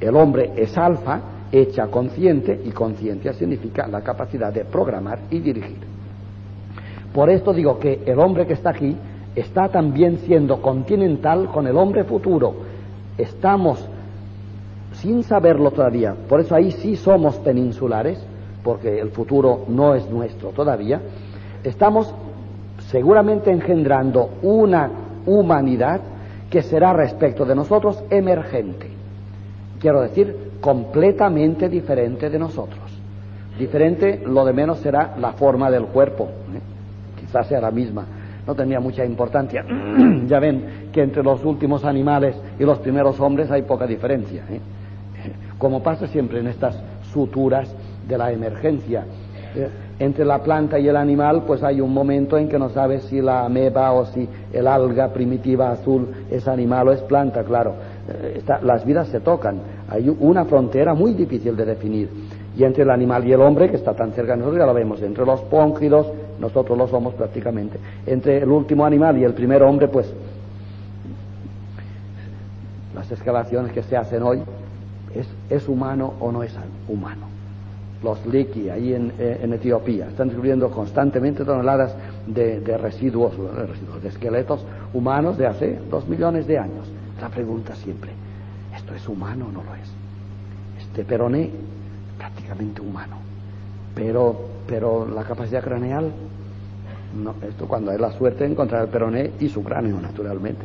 el hombre es alfa, hecha consciente y conciencia significa la capacidad de programar y dirigir. Por esto digo que el hombre que está aquí está también siendo continental con el hombre futuro. Estamos sin saberlo todavía, por eso ahí sí somos peninsulares, porque el futuro no es nuestro todavía, estamos seguramente engendrando una humanidad que será respecto de nosotros emergente. Quiero decir, completamente diferente de nosotros. Diferente, lo de menos será la forma del cuerpo, ¿eh? quizás sea la misma, no tenía mucha importancia. ya ven que entre los últimos animales y los primeros hombres hay poca diferencia, ¿eh? como pasa siempre en estas suturas de la emergencia. ¿eh? entre la planta y el animal, pues hay un momento en que no sabes si la ameba o si el alga primitiva azul es animal o es planta, claro. Las vidas se tocan, hay una frontera muy difícil de definir. Y entre el animal y el hombre, que está tan cerca de nosotros, ya lo vemos, entre los póngidos, nosotros lo somos prácticamente, entre el último animal y el primer hombre, pues las excavaciones que se hacen hoy, ¿es, es humano o no es humano? Los Liki, ahí en, eh, en Etiopía, están descubriendo constantemente toneladas de, de residuos, de esqueletos humanos de hace dos millones de años. La pregunta siempre, ¿esto es humano o no lo es? Este peroné, prácticamente humano, pero, pero la capacidad craneal, no, esto cuando hay la suerte de encontrar el peroné y su cráneo, naturalmente.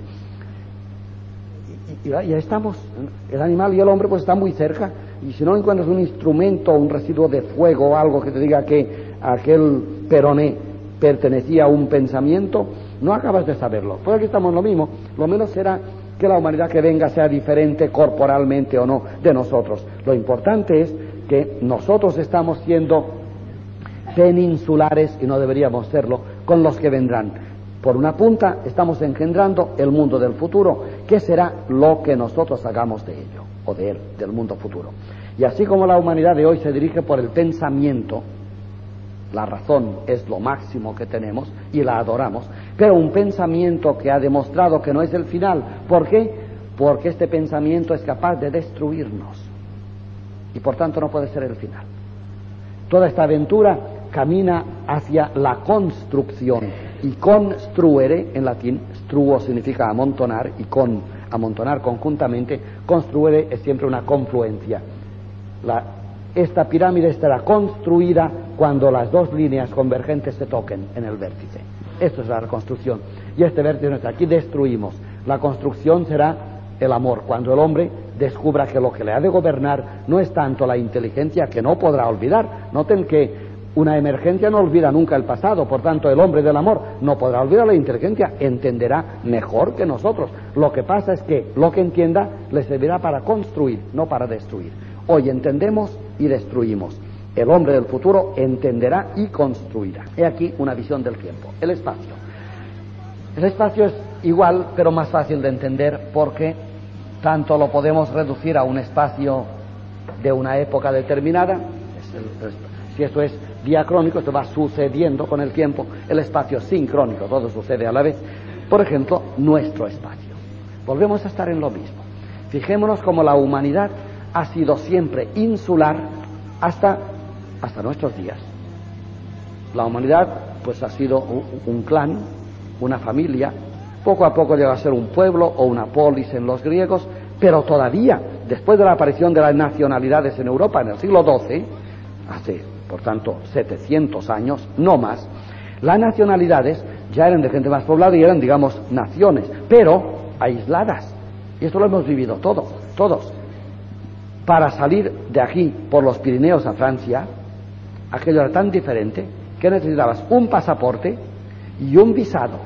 Y, ya estamos, el animal y el hombre pues están muy cerca, y si no encuentras un instrumento, un residuo de fuego o algo que te diga que aquel peroné pertenecía a un pensamiento, no acabas de saberlo. Pues aquí estamos lo mismo, lo menos será que la humanidad que venga sea diferente corporalmente o no de nosotros. Lo importante es que nosotros estamos siendo peninsulares y no deberíamos serlo con los que vendrán. Por una punta estamos engendrando el mundo del futuro, que será lo que nosotros hagamos de ello, o de él, del mundo futuro. Y así como la humanidad de hoy se dirige por el pensamiento, la razón es lo máximo que tenemos y la adoramos, pero un pensamiento que ha demostrado que no es el final. ¿Por qué? Porque este pensamiento es capaz de destruirnos y por tanto no puede ser el final. Toda esta aventura camina hacia la construcción y construere en latín Construo significa amontonar y con amontonar conjuntamente, construir es siempre una confluencia. esta pirámide estará construida cuando las dos líneas convergentes se toquen en el vértice. Esto es la reconstrucción. Y este vértice está aquí, destruimos. La construcción será el amor, cuando el hombre descubra que lo que le ha de gobernar no es tanto la inteligencia que no podrá olvidar. Noten que una emergencia no olvida nunca el pasado, por tanto el hombre del amor no podrá olvidar la inteligencia, entenderá mejor que nosotros. Lo que pasa es que lo que entienda le servirá para construir, no para destruir. Hoy entendemos y destruimos. El hombre del futuro entenderá y construirá. He aquí una visión del tiempo, el espacio. El espacio es igual, pero más fácil de entender porque tanto lo podemos reducir a un espacio de una época determinada, si esto es diacrónico, esto va sucediendo con el tiempo, el espacio sincrónico, todo sucede a la vez. Por ejemplo, nuestro espacio. Volvemos a estar en lo mismo. Fijémonos cómo la humanidad ha sido siempre insular hasta, hasta nuestros días. La humanidad pues ha sido un, clan, una familia, poco a poco llega a ser un pueblo o una polis en los griegos, pero todavía, después de la aparición de las nacionalidades en Europa en el siglo XII, hace por tanto 700 años, no más, las nacionalidades ya eran de gente más poblada y eran, digamos, naciones, pero aisladas. Y esto lo hemos vivido todos, todos. Para salir de aquí por los Pirineos a Francia, aquello era tan diferente que necesitabas un pasaporte y un visado.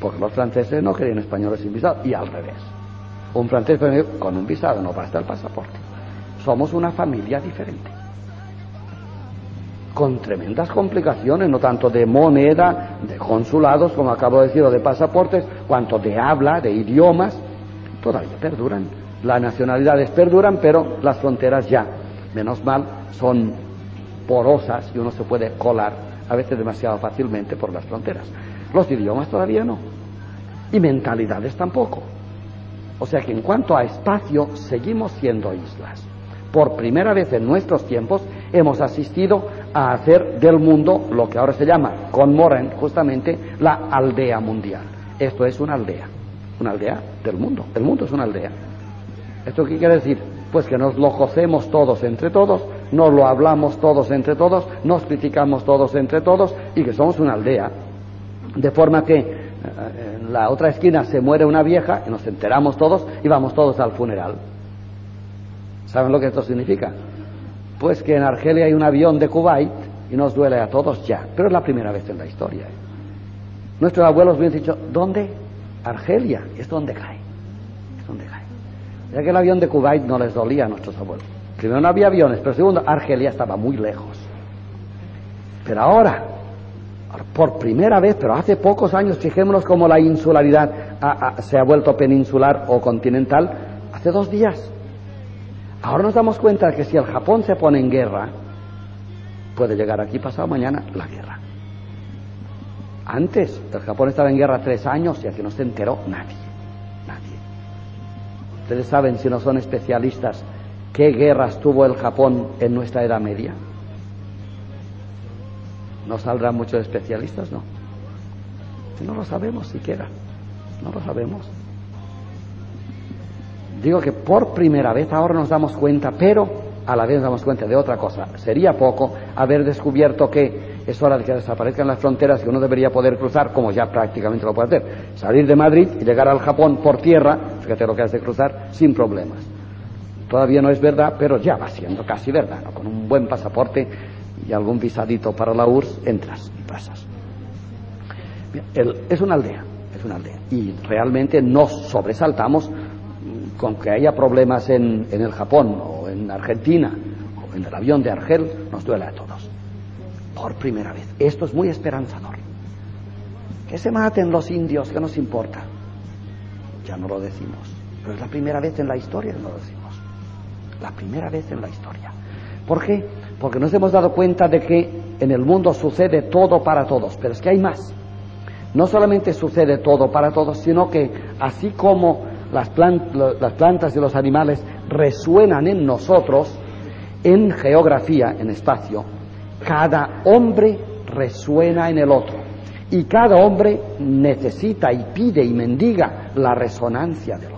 Porque los franceses no querían españoles sin visado, y al revés. Un francés con un visado no basta el pasaporte. Somos una familia diferente con tremendas complicaciones, no tanto de moneda, de consulados, como acabo de decir, o de pasaportes, cuanto de habla, de idiomas, todavía perduran. Las nacionalidades perduran, pero las fronteras ya, menos mal, son porosas y uno se puede colar a veces demasiado fácilmente por las fronteras. Los idiomas todavía no. Y mentalidades tampoco. O sea que en cuanto a espacio, seguimos siendo islas. Por primera vez en nuestros tiempos hemos asistido a hacer del mundo lo que ahora se llama, con Moren, justamente la aldea mundial. Esto es una aldea, una aldea del mundo. El mundo es una aldea. ¿Esto qué quiere decir? Pues que nos lo cocemos todos entre todos, nos lo hablamos todos entre todos, nos criticamos todos entre todos y que somos una aldea. De forma que eh, en la otra esquina se muere una vieja y nos enteramos todos y vamos todos al funeral. ¿Saben lo que esto significa? Pues que en Argelia hay un avión de Kuwait y nos duele a todos ya, pero es la primera vez en la historia. ¿eh? Nuestros abuelos han dicho, ¿dónde? Argelia, es donde cae, es donde cae. Ya que el avión de Kuwait no les dolía a nuestros abuelos. Primero no había aviones, pero segundo, Argelia estaba muy lejos. Pero ahora, por primera vez, pero hace pocos años, fijémonos cómo la insularidad se ha vuelto peninsular o continental, hace dos días Ahora nos damos cuenta de que si el Japón se pone en guerra, puede llegar aquí pasado mañana la guerra. Antes, el Japón estaba en guerra tres años y aquí no se enteró nadie. Nadie. Ustedes saben, si no son especialistas, qué guerras tuvo el Japón en nuestra Edad Media. ¿No saldrán muchos especialistas? No. No lo sabemos siquiera. No lo sabemos. Digo que por primera vez ahora nos damos cuenta, pero a la vez nos damos cuenta de otra cosa. Sería poco haber descubierto que es hora de que desaparezcan las fronteras que uno debería poder cruzar, como ya prácticamente lo puede hacer. Salir de Madrid y llegar al Japón por tierra, fíjate lo que has de cruzar, sin problemas. Todavía no es verdad, pero ya va siendo casi verdad. Con un buen pasaporte y algún visadito para la URSS, entras y pasas. es una aldea, es una aldea. Y realmente nos sobresaltamos con que haya problemas en, el Japón o en Argentina o en el avión de Argel, nos duele a todos. Por primera vez. Esto es muy esperanzador. Que se maten los indios, que nos importa? Ya no lo decimos. Pero es la primera vez en la historia que no lo decimos. La primera vez en la historia. ¿Por qué? Porque nos hemos dado cuenta de que en el mundo sucede todo para todos, pero es que hay más. No solamente sucede todo para todos, sino que así como las, plantas y los animales resuenan en nosotros, en geografía, en espacio, cada hombre resuena en el otro. Y cada hombre necesita y pide y mendiga la resonancia del otro.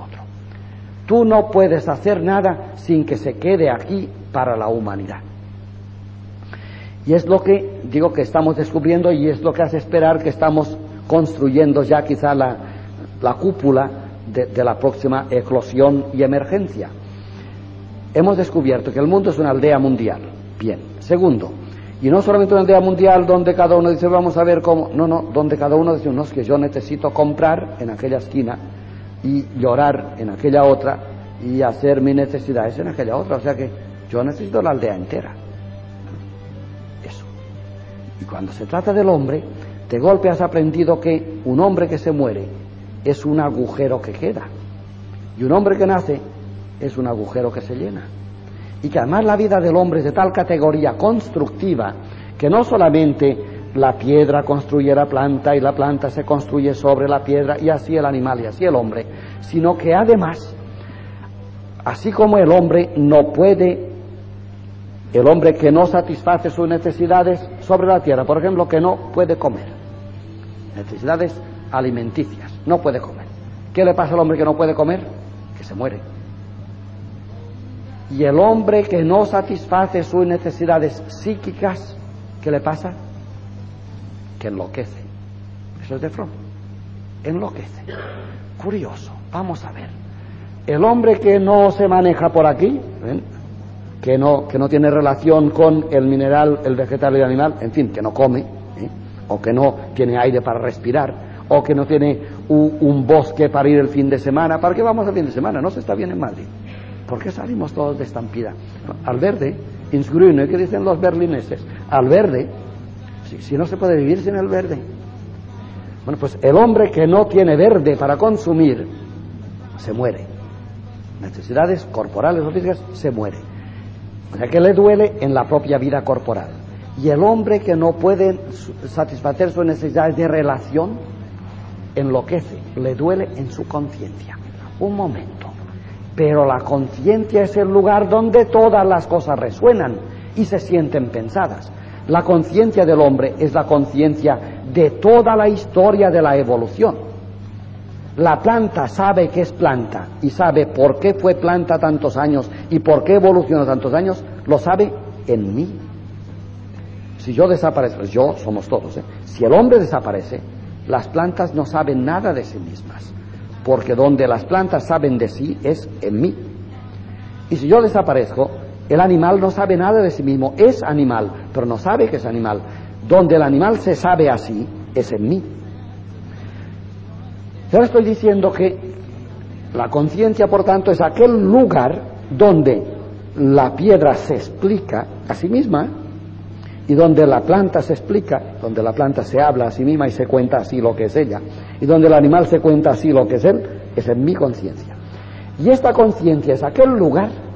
Tú no puedes hacer nada sin que se quede aquí para la humanidad. Y es lo que digo que estamos descubriendo y es lo que hace esperar que estamos construyendo ya quizá la, cúpula de, la próxima eclosión y emergencia. Hemos descubierto que el mundo es una aldea mundial. Bien. Segundo, y no solamente una aldea mundial donde cada uno dice vamos a ver cómo, no, no, donde cada uno dice, no, es que yo necesito comprar en aquella esquina y llorar en aquella otra y hacer mis necesidades en aquella otra. O sea que yo necesito la aldea entera. Eso. Y cuando se trata del hombre, de golpe has aprendido que un hombre que se muere es un agujero que queda. Y un hombre que nace es un agujero que se llena. Y que además la vida del hombre es de tal categoría constructiva que no solamente la piedra construye la planta y la planta se construye sobre la piedra y así el animal y así el hombre, sino que además, así como el hombre no puede el hombre que no satisface sus necesidades sobre la tierra, por ejemplo, que no puede comer, necesidades alimenticias, no puede comer. ¿Qué le pasa al hombre que no puede comer? Que se muere. Y el hombre que no satisface sus necesidades psíquicas, ¿qué le pasa? Que enloquece. Eso es de Fromm. Enloquece. Curioso. Vamos a ver. El hombre que no se maneja por aquí, que no, que no tiene relación con el mineral, el vegetal y el animal, en fin, que no come, o que no tiene aire para respirar, o que no tiene un, bosque para ir el fin de semana. ¿Para qué vamos el fin de semana? No se está bien en Madrid. ¿Por qué salimos todos de estampida? Al verde, ins grüne, ¿qué dicen los berlineses? Al verde, si, no se puede vivir sin el verde. Bueno, pues el hombre que no tiene verde para consumir, se muere. Necesidades corporales o físicas, se muere. O sea que le duele en la propia vida corporal. Y el hombre que no puede satisfacer sus necesidades de relación, enloquece, le duele en su conciencia. Un momento. Pero la conciencia es el lugar donde todas las cosas resuenan y se sienten pensadas. La conciencia del hombre es la conciencia de toda la historia de la evolución. La planta sabe que es planta y sabe por qué fue planta tantos años y por qué evolucionó tantos años, lo sabe en mí. Si yo desaparezco, yo somos todos, ¿eh? si el hombre desaparece, las plantas no saben nada de sí mismas, porque donde las plantas saben de sí es en mí. Y si yo desaparezco, el animal no sabe nada de sí mismo, es animal, pero no sabe que es animal. Donde el animal se sabe así, es en mí. Yo estoy diciendo que la conciencia, por tanto, es aquel lugar donde la piedra se explica a sí misma y donde la planta se explica, donde la planta se habla a sí misma y se cuenta así lo que es ella, y donde el animal se cuenta así lo que es él, es en mi conciencia. Y esta conciencia es aquel lugar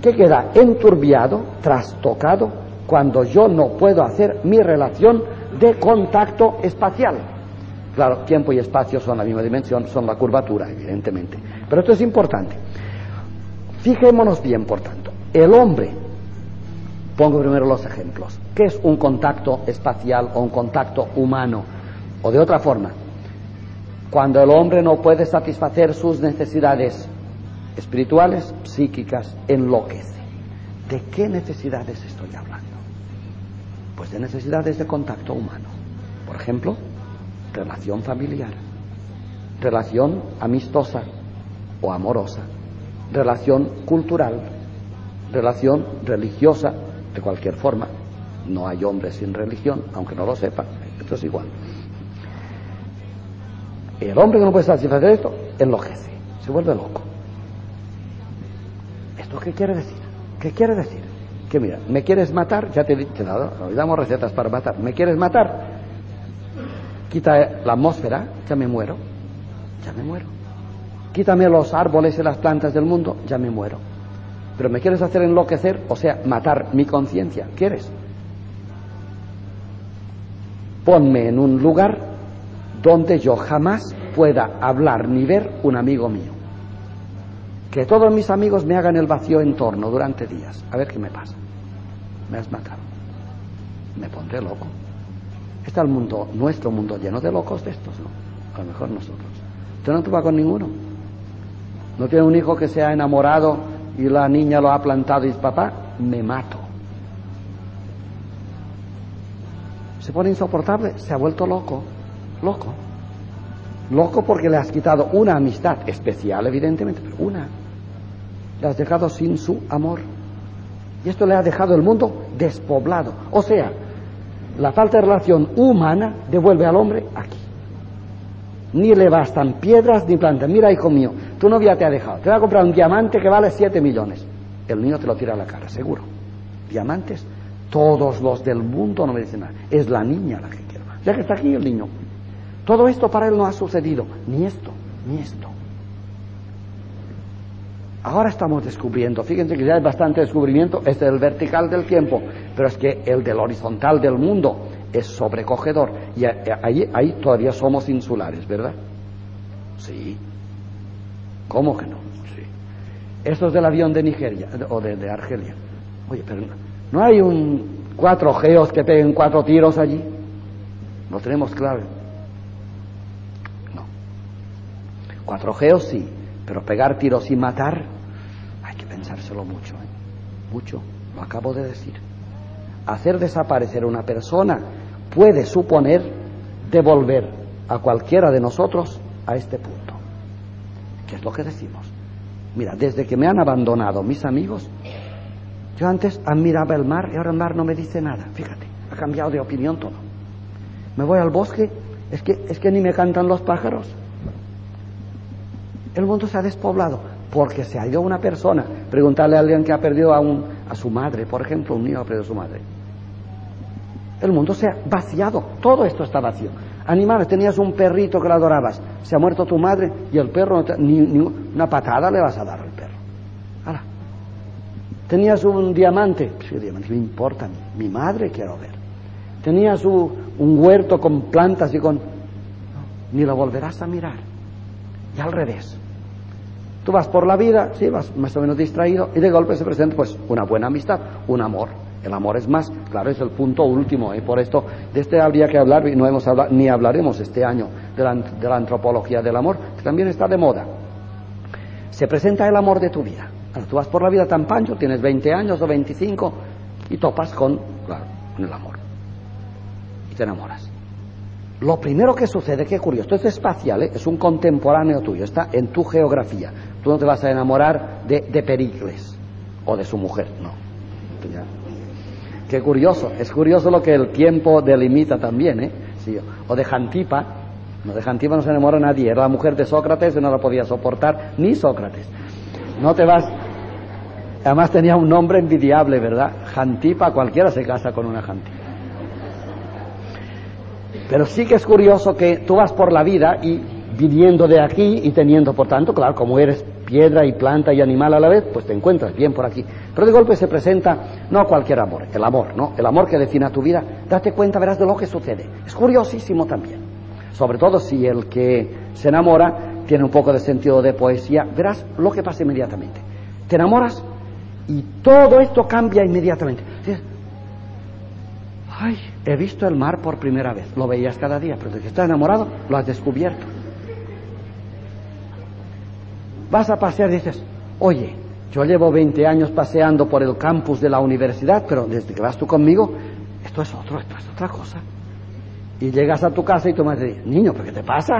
que queda enturbiado, trastocado, cuando yo no puedo hacer mi relación de contacto espacial. Claro, tiempo y espacio son la misma dimensión, son la curvatura, evidentemente. Pero esto es importante. Fijémonos bien, por tanto. El hombre, pongo primero los ejemplos. ¿Qué es un contacto espacial o un contacto humano? O de otra forma, cuando el hombre no puede satisfacer sus necesidades espirituales, psíquicas, enloquece. ¿De qué necesidades estoy hablando? Pues de necesidades de contacto humano. Por ejemplo, relación familiar, relación amistosa o amorosa, relación cultural, relación religiosa, de cualquier forma. No hay hombre sin religión, aunque no lo sepa, esto es igual. El hombre que no puede satisfacer esto, enloquece, se vuelve loco. ¿Esto qué quiere decir? ¿Qué quiere decir? Que mira, ¿me quieres matar? Ya te he dado, damos recetas para matar. ¿Me quieres matar? quita la atmósfera, ya me muero, ya me muero. Quítame los árboles y las plantas del mundo, ya me muero. Pero me quieres hacer enloquecer, o sea, matar mi conciencia, ¿quieres? Ponme en un lugar donde yo jamás pueda hablar ni ver un amigo mío. Que todos mis amigos me hagan el vacío en torno durante días. A ver qué me pasa. Me has matado. Me pondré loco. Está el mundo, nuestro mundo lleno de locos de estos, ¿no? A lo mejor nosotros. Usted no va con ninguno. No tiene un hijo que se ha enamorado y la niña lo ha plantado y dice, papá, me mato. Se pone insoportable, se ha vuelto loco, loco. Loco porque le has quitado una amistad especial, evidentemente, pero una. Le has dejado sin su amor. Y esto le ha dejado el mundo despoblado. O sea, la falta de relación humana devuelve al hombre aquí. Ni le bastan piedras ni plantas. Mira, hijo mío, tu novia te ha dejado. Te va a comprar un diamante que vale 7 millones. El niño te lo tira a la cara, seguro. Diamantes, todos los del mundo no me dicen nada. Es la niña la que quiere. Ya que está aquí el niño. Todo esto para él no ha sucedido. Ni esto, ni esto. Ahora estamos descubriendo, fíjense que ya hay bastante descubrimiento, es el vertical del tiempo, pero es que el del horizontal del mundo es sobrecogedor. Y ahí, ahí todavía somos insulares, ¿verdad? Sí. ¿Cómo que no? Sí. Esto es del avión de Nigeria o de, Argelia. Oye, pero no, hay un cuatro geos que peguen cuatro tiros allí. No tenemos claro. No. Cuatro geos sí, pero pegar tiros y matar, hay que pensárselo mucho. ¿eh? Mucho, lo acabo de decir. Hacer desaparecer una persona puede suponer devolver a cualquiera de nosotros a este punto. ¿Qué es lo que decimos? Mira, desde que me han abandonado mis amigos, yo antes admiraba el mar y ahora el mar no me dice nada. Fíjate, ha cambiado de opinión todo. Me voy al bosque, es que, es que ni me cantan los pájaros. El mundo se ha despoblado porque se ha ido una persona. Preguntarle a alguien que ha perdido a, un, a su madre, por ejemplo, un niño ha perdido a su madre. El mundo se ha vaciado, todo esto está vacío. Animales, tenías un perrito que lo adorabas, se ha muerto tu madre y el perro, ni, una patada le vas a dar al perro. Tenías un diamante, sí, diamante, me importa, mi madre quiero ver. Tenías un, huerto con plantas y con... ni lo volverás a mirar. Y al revés. Tú vas por la vida, sí, vas más o menos distraído y de golpe se presenta pues una buena amistad, un amor, el amor es más, claro, es el punto último, y ¿eh? por esto de este habría que hablar y no hemos hablado, ni hablaremos este año de la, antropología del amor, que también está de moda. Se presenta el amor de tu vida. tú vas por la vida tan pancho, tienes 20 años o 25 y topas con, claro, con el amor. Y te enamoras. Lo primero que sucede, qué curioso, esto es espacial, ¿eh? es un contemporáneo tuyo, está en tu geografía. Tú no te vas a enamorar de, de Pericles o de su mujer, no. Qué curioso, es curioso lo que el tiempo delimita también, ¿eh? O de Jantipa, no, de Jantipa no se enamora nadie, era la mujer de Sócrates y no la podía soportar ni Sócrates. No te vas. Además tenía un nombre envidiable, ¿verdad? Jantipa, cualquiera se casa con una Jantipa. Pero sí que es curioso que tú vas por la vida y viviendo de aquí y teniendo, por tanto, claro, como eres piedra y planta y animal a la vez, pues te encuentras bien por aquí. Pero de golpe se presenta no cualquier amor, el amor, ¿no? El amor que defina tu vida. Date cuenta, verás de lo que sucede. Es curiosísimo también. Sobre todo si el que se enamora tiene un poco de sentido de poesía, verás lo que pasa inmediatamente. Te enamoras y todo esto cambia inmediatamente. Ay, he visto el mar por primera vez. Lo veías cada día, pero de que estás enamorado lo has descubierto vas a pasear y dices, oye, yo llevo 20 años paseando por el campus de la universidad, pero desde que vas tú conmigo, esto es otro, esto es otra cosa. Y llegas a tu casa y tu madre dice, niño, ¿pero qué te pasa?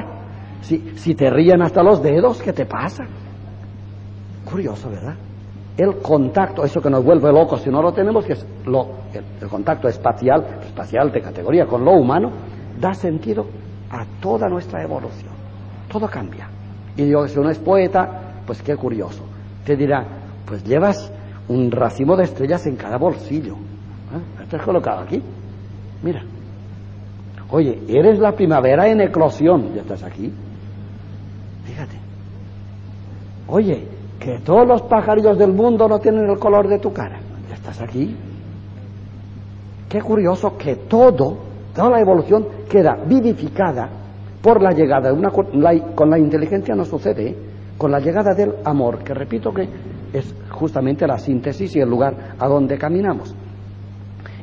Si, si te ríen hasta los dedos, ¿qué te pasa? Curioso, ¿verdad? El contacto, eso que nos vuelve locos si no lo tenemos, que es lo, el, contacto espacial, espacial de categoría con lo humano, da sentido a toda nuestra evolución. Todo cambia. Y yo, si uno es poeta, pues qué curioso. Te dirá, pues llevas un racimo de estrellas en cada bolsillo. ¿Eh? ¿Estás colocado aquí? Mira. Oye, eres la primavera en eclosión. Ya estás aquí. Fíjate. Oye, que todos los pajarillos del mundo no tienen el color de tu cara. Ya estás aquí. Qué curioso que todo, toda la evolución queda vivificada por la llegada de una con la inteligencia no sucede, ¿eh? con la llegada del amor, que repito que es justamente la síntesis y el lugar a donde caminamos.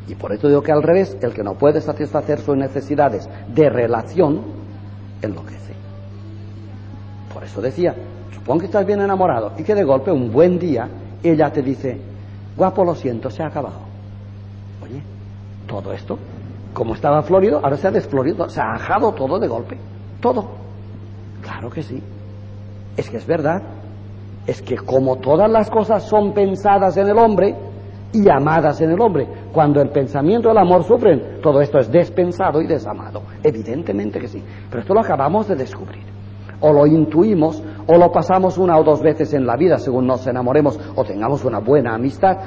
Y por eso digo que al revés, el que no puede satisfacer sus necesidades de relación, enloquece. Por eso decía, supón que estás bien enamorado y que de golpe un buen día ella te dice, guapo, lo siento, se ha acabado. Oye, todo esto, como estaba florido, ahora se ha desflorido, se ha ajado todo de golpe, todo. Claro que sí. Es que es verdad. Es que como todas las cosas son pensadas en el hombre y amadas en el hombre, cuando el pensamiento y el amor sufren, todo esto es despensado y desamado. Evidentemente que sí. Pero esto lo acabamos de descubrir. O lo intuimos, o lo pasamos una o dos veces en la vida según nos enamoremos o tengamos una buena amistad,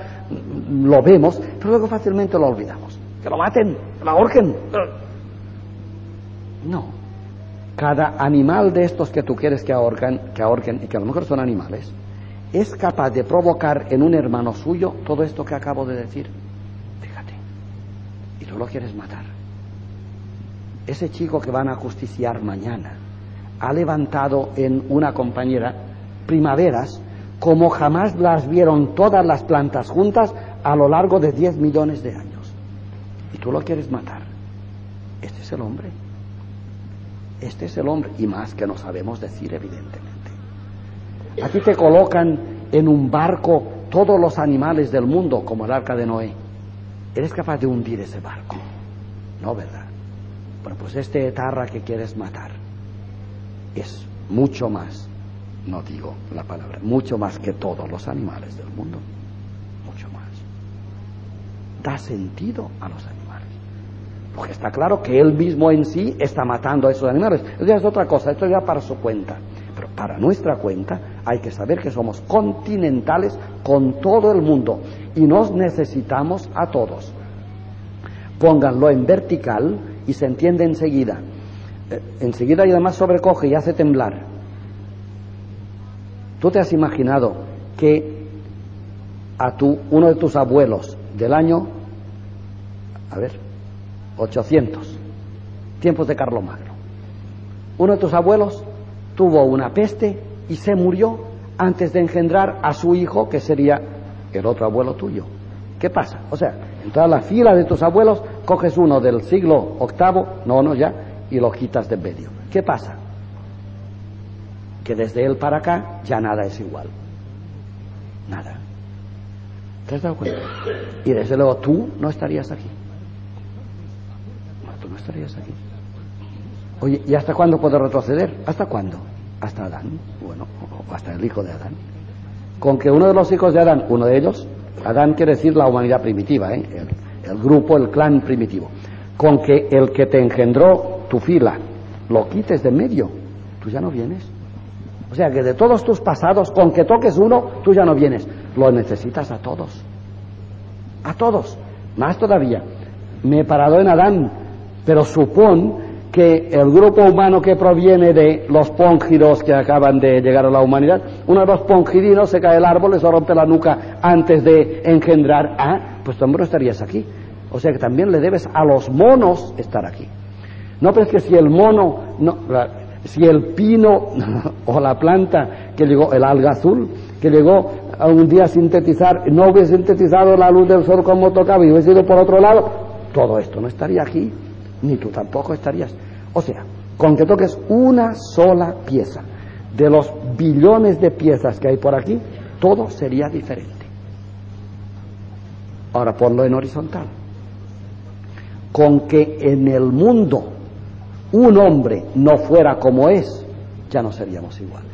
lo vemos, pero luego fácilmente lo olvidamos. Que lo maten, que lo ahorquen. No. Cada animal de estos que tú quieres que ahorquen, que ahorquen y que a lo mejor son animales, es capaz de provocar en un hermano suyo todo esto que acabo de decir. Fíjate. Y tú lo quieres matar. Ese chico que van a justiciar mañana ha levantado en una compañera primaveras como jamás las vieron todas las plantas juntas a lo largo de 10 millones de años. Y tú lo quieres matar. Este es el hombre. Este es el hombre. Y más que no sabemos decir, evidentemente. Aquí te colocan en un barco todos los animales del mundo, como el arca de Noé. ¿Eres capaz de hundir ese barco? No, ¿verdad? Bueno, pues este etarra que quieres matar es mucho más, no digo la palabra, mucho más que todos los animales del mundo. Mucho más. Da sentido a los animales. Porque está claro que él mismo en sí está matando a esos animales. Eso ya es otra cosa, esto ya para su cuenta. Pero para nuestra cuenta hay que saber que somos continentales con todo el mundo y nos necesitamos a todos. Pónganlo en vertical y se entiende enseguida. Eh, enseguida y además sobrecoge y hace temblar. ¿Tú te has imaginado que a tu, uno de tus abuelos del año, a ver, 800, tiempos de Carlomagno, uno de tus abuelos tuvo una peste y se murió antes de engendrar a su hijo, que sería el otro abuelo tuyo. ¿Qué pasa? O sea, en toda la fila de tus abuelos coges uno del siglo octavo, no, no, ya, y lo quitas de medio. ¿Qué pasa? Que desde él para acá ya nada es igual. Nada. ¿Te has dado cuenta? Y desde luego tú no estarías aquí. Oye, ¿y hasta cuándo puedo retroceder? ¿Hasta cuándo? Hasta Adán. Bueno, o hasta el hijo de Adán. Con que uno de los hijos de Adán, uno de ellos, Adán quiere decir la humanidad primitiva, ¿eh? el, el grupo, el clan primitivo. Con que el que te engendró tu fila lo quites de medio, tú ya no vienes. O sea que de todos tus pasados, con que toques uno, tú ya no vienes. Lo necesitas a todos. A todos. Más todavía. Me he parado en Adán, pero supón que el grupo humano que proviene de los póngidos que acaban de llegar a la humanidad, uno de los pongidinos se cae el árbol, se rompe la nuca antes de engendrar. Ah, pues no estarías aquí. O sea que también le debes a los monos estar aquí. No, pero que si el mono, no, si el pino o la planta que llegó, el alga azul, que llegó a un día a sintetizar, no hubiese sintetizado la luz del sol como tocaba y hubiese ido por otro lado, todo esto no estaría aquí, ni tú tampoco estarías. O sea, con que toques una sola pieza de los billones de piezas que hay por aquí, todo sería diferente. Ahora ponlo en horizontal. Con que en el mundo un hombre no fuera como es, ya no seríamos iguales.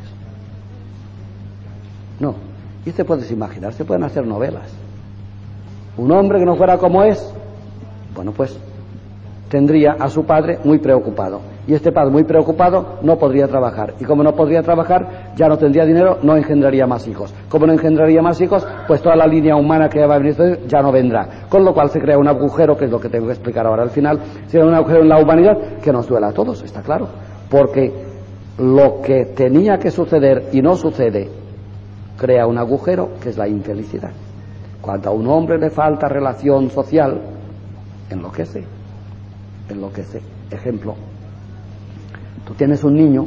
No. Y te puedes imaginar, se pueden hacer novelas. Un hombre que no fuera como es, bueno, pues tendría a su padre muy preocupado. Y este padre muy preocupado no podría trabajar. Y como no podría trabajar, ya no tendría dinero, no engendraría más hijos. Como no engendraría más hijos, pues toda la línea humana que va a venir ya no vendrá. Con lo cual se crea un agujero, que es lo que tengo que explicar ahora al final, se crea un agujero en la humanidad que nos duela a todos, está claro. Porque lo que tenía que suceder y no sucede, crea un agujero que es la infelicidad. Cuando a un hombre le falta relación social, enloquece, enloquece. Ejemplo, Tú tienes un niño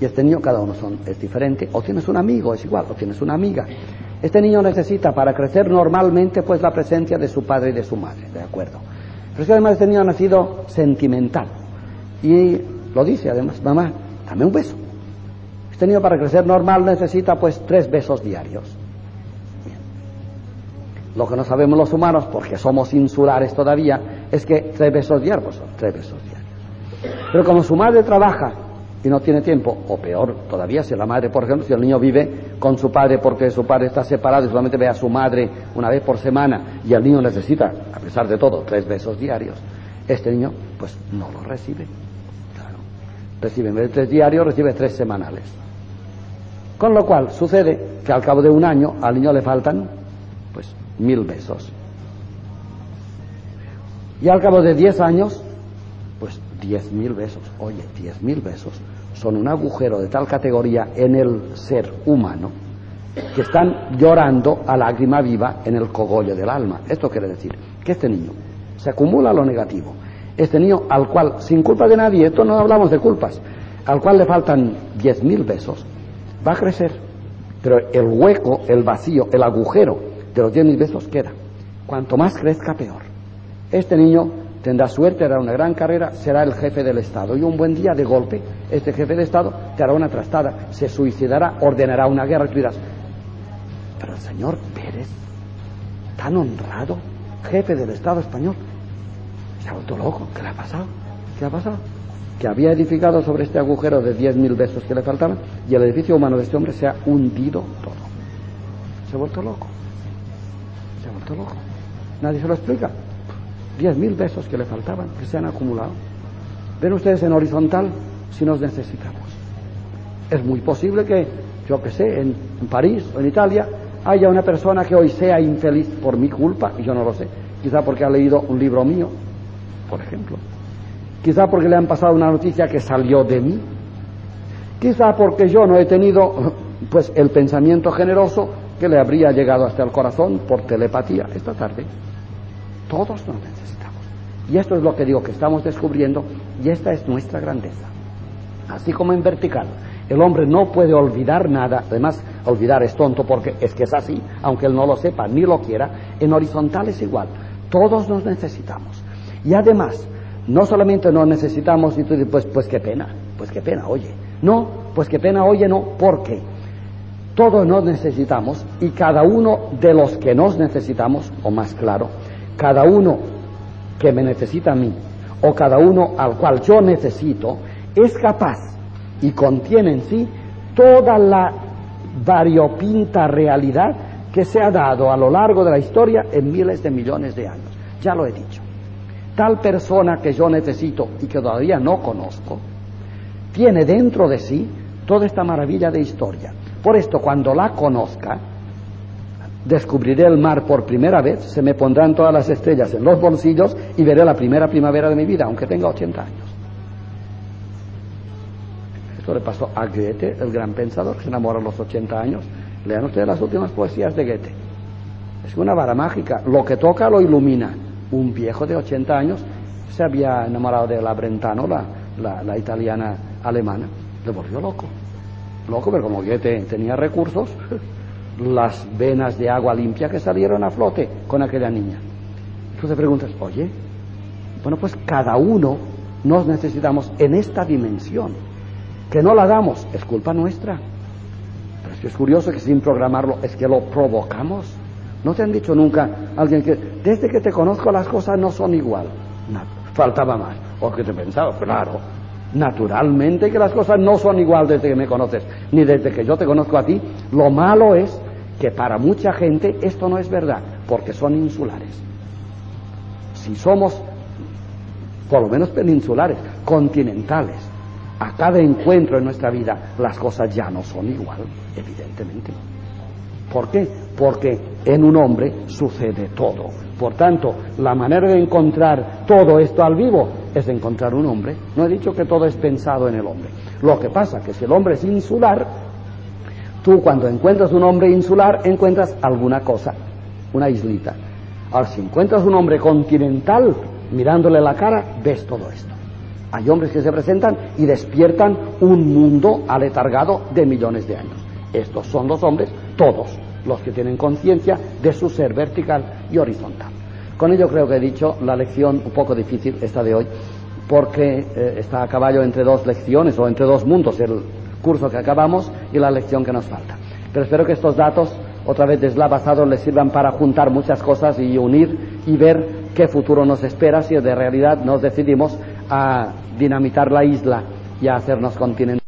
y este niño, cada uno son, es diferente, o tienes un amigo, es igual, o tienes una amiga, Este niño necesita para crecer normalmente pues la presencia de su padre y de su madre, ¿de acuerdo? Pero es que además este niño ha nacido sentimental. Y lo dice además, mamá, dame un beso. Este niño para crecer normal necesita pues tres besos diarios. Lo que no sabemos los humanos, porque somos insulares todavía, es que tres besos diarios, pues son tres besos diarios. Pero como su madre trabaja y no tiene tiempo, o peor todavía, si la madre, por ejemplo, si el niño vive con su padre porque su padre está separado y solamente ve a su madre una vez por semana y el niño necesita, a pesar de todo, tres besos diarios, este niño pues no lo recibe. Claro. Recibe en vez de tres diarios, recibe tres semanales. Con lo cual sucede que al cabo de un año al niño le faltan pues mil besos. Y al cabo de diez años, pues diez mil besos. Oye, diez mil besos son un agujero de tal categoría en el ser humano que están llorando a lágrima viva en el cogollo del alma. Esto quiere decir que este niño se acumula lo negativo. Este niño al cual, sin culpa de nadie, esto no hablamos de culpas, al cual le faltan diez mil besos, va a crecer. Pero el hueco, el vacío, el agujero de los diez mil besos queda. Cuanto más crezca, peor. Este niño tendrá suerte, hará una gran carrera, será el jefe del Estado. Y un buen día, de golpe, este jefe de Estado te hará una trastada, se suicidará, ordenará una guerra y tú dirás, pero el señor Pérez, tan honrado, jefe del Estado español, se ha vuelto loco. ¿Qué le ha pasado? ¿Qué ha pasado? Que había edificado sobre este agujero de 10.000 besos que le faltaban y el edificio humano de este hombre se ha hundido todo. Se ha vuelto loco. Se ha vuelto loco. Nadie se lo explica. Diez mil besos que le faltaban, que se han acumulado. Ven ustedes en horizontal si nos necesitamos. Es muy posible que, yo que sé, en, en París o en Italia haya una persona que hoy sea infeliz por mi culpa, y yo no lo sé. Quizá porque ha leído un libro mío, por ejemplo. Quizá porque le han pasado una noticia que salió de mí. Quizá porque yo no he tenido pues el pensamiento generoso que le habría llegado hasta el corazón por telepatía esta tarde. Todos nos necesitamos. Y esto es lo que digo que estamos descubriendo y esta es nuestra grandeza. Así como en vertical, el hombre no puede olvidar nada, además olvidar es tonto porque es que es así, aunque él no lo sepa ni lo quiera, en horizontal es igual, todos nos necesitamos. Y además, no solamente nos necesitamos y tú dices, pues, pues qué pena, pues qué pena, oye, no, pues qué pena, oye, no, porque todos nos necesitamos y cada uno de los que nos necesitamos, o más claro, cada uno que me necesita a mí o cada uno al cual yo necesito es capaz y contiene en sí toda la variopinta realidad que se ha dado a lo largo de la historia en miles de millones de años. Ya lo he dicho. Tal persona que yo necesito y que todavía no conozco, tiene dentro de sí toda esta maravilla de historia. Por esto, cuando la conozca, descubriré el mar por primera vez, se me pondrán todas las estrellas en los bolsillos y veré la primera primavera de mi vida, aunque tenga 80 años. Esto le pasó a Goethe, el gran pensador, que se enamoró a los 80 años. Lean ustedes las últimas poesías de Goethe. Es una vara mágica, lo que toca lo ilumina. Un viejo de 80 años se había enamorado de la Brentano, la, la, la italiana alemana, le volvió loco. Loco, pero como Goethe tenía recursos, las venas de agua limpia que salieron a flote con aquella niña. Tú te preguntas, oye, bueno, pues cada uno nos necesitamos en esta dimensión. Que no la damos, es culpa nuestra. Pero es curioso que sin programarlo es que lo provocamos. ¿No te han dicho nunca alguien que desde que te conozco las cosas no son igual? No, faltaba más. O que te pensaba, claro, naturalmente que las cosas no son igual desde que me conoces, ni desde que yo te conozco a ti. Lo malo es que para mucha gente esto no es verdad, porque son insulares. Si somos, por lo menos peninsulares, continentales, a cada encuentro en nuestra vida las cosas ya no son igual, evidentemente. ¿Por qué? Porque en un hombre sucede todo. Por tanto, la manera de encontrar todo esto al vivo es encontrar un hombre. No he dicho que todo es pensado en el hombre. Lo que pasa es que si el hombre es insular, Tú cuando encuentras un hombre insular encuentras alguna cosa, una islita. Ahora, si encuentras un hombre continental, mirándole la cara, ves todo esto. Hay hombres que se presentan y despiertan un mundo aletargado de millones de años. Estos son los hombres, todos, los que tienen conciencia de su ser vertical y horizontal. Con ello creo que he dicho la lección un poco difícil esta de hoy, porque eh, está a caballo entre dos lecciones o entre dos mundos, el curso que acabamos y la lección que nos falta. Pero espero que estos datos, otra vez deslavazados, les sirvan para juntar muchas cosas y unir y ver qué futuro nos espera si de realidad nos decidimos a dinamitar la isla y a hacernos continente.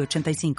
85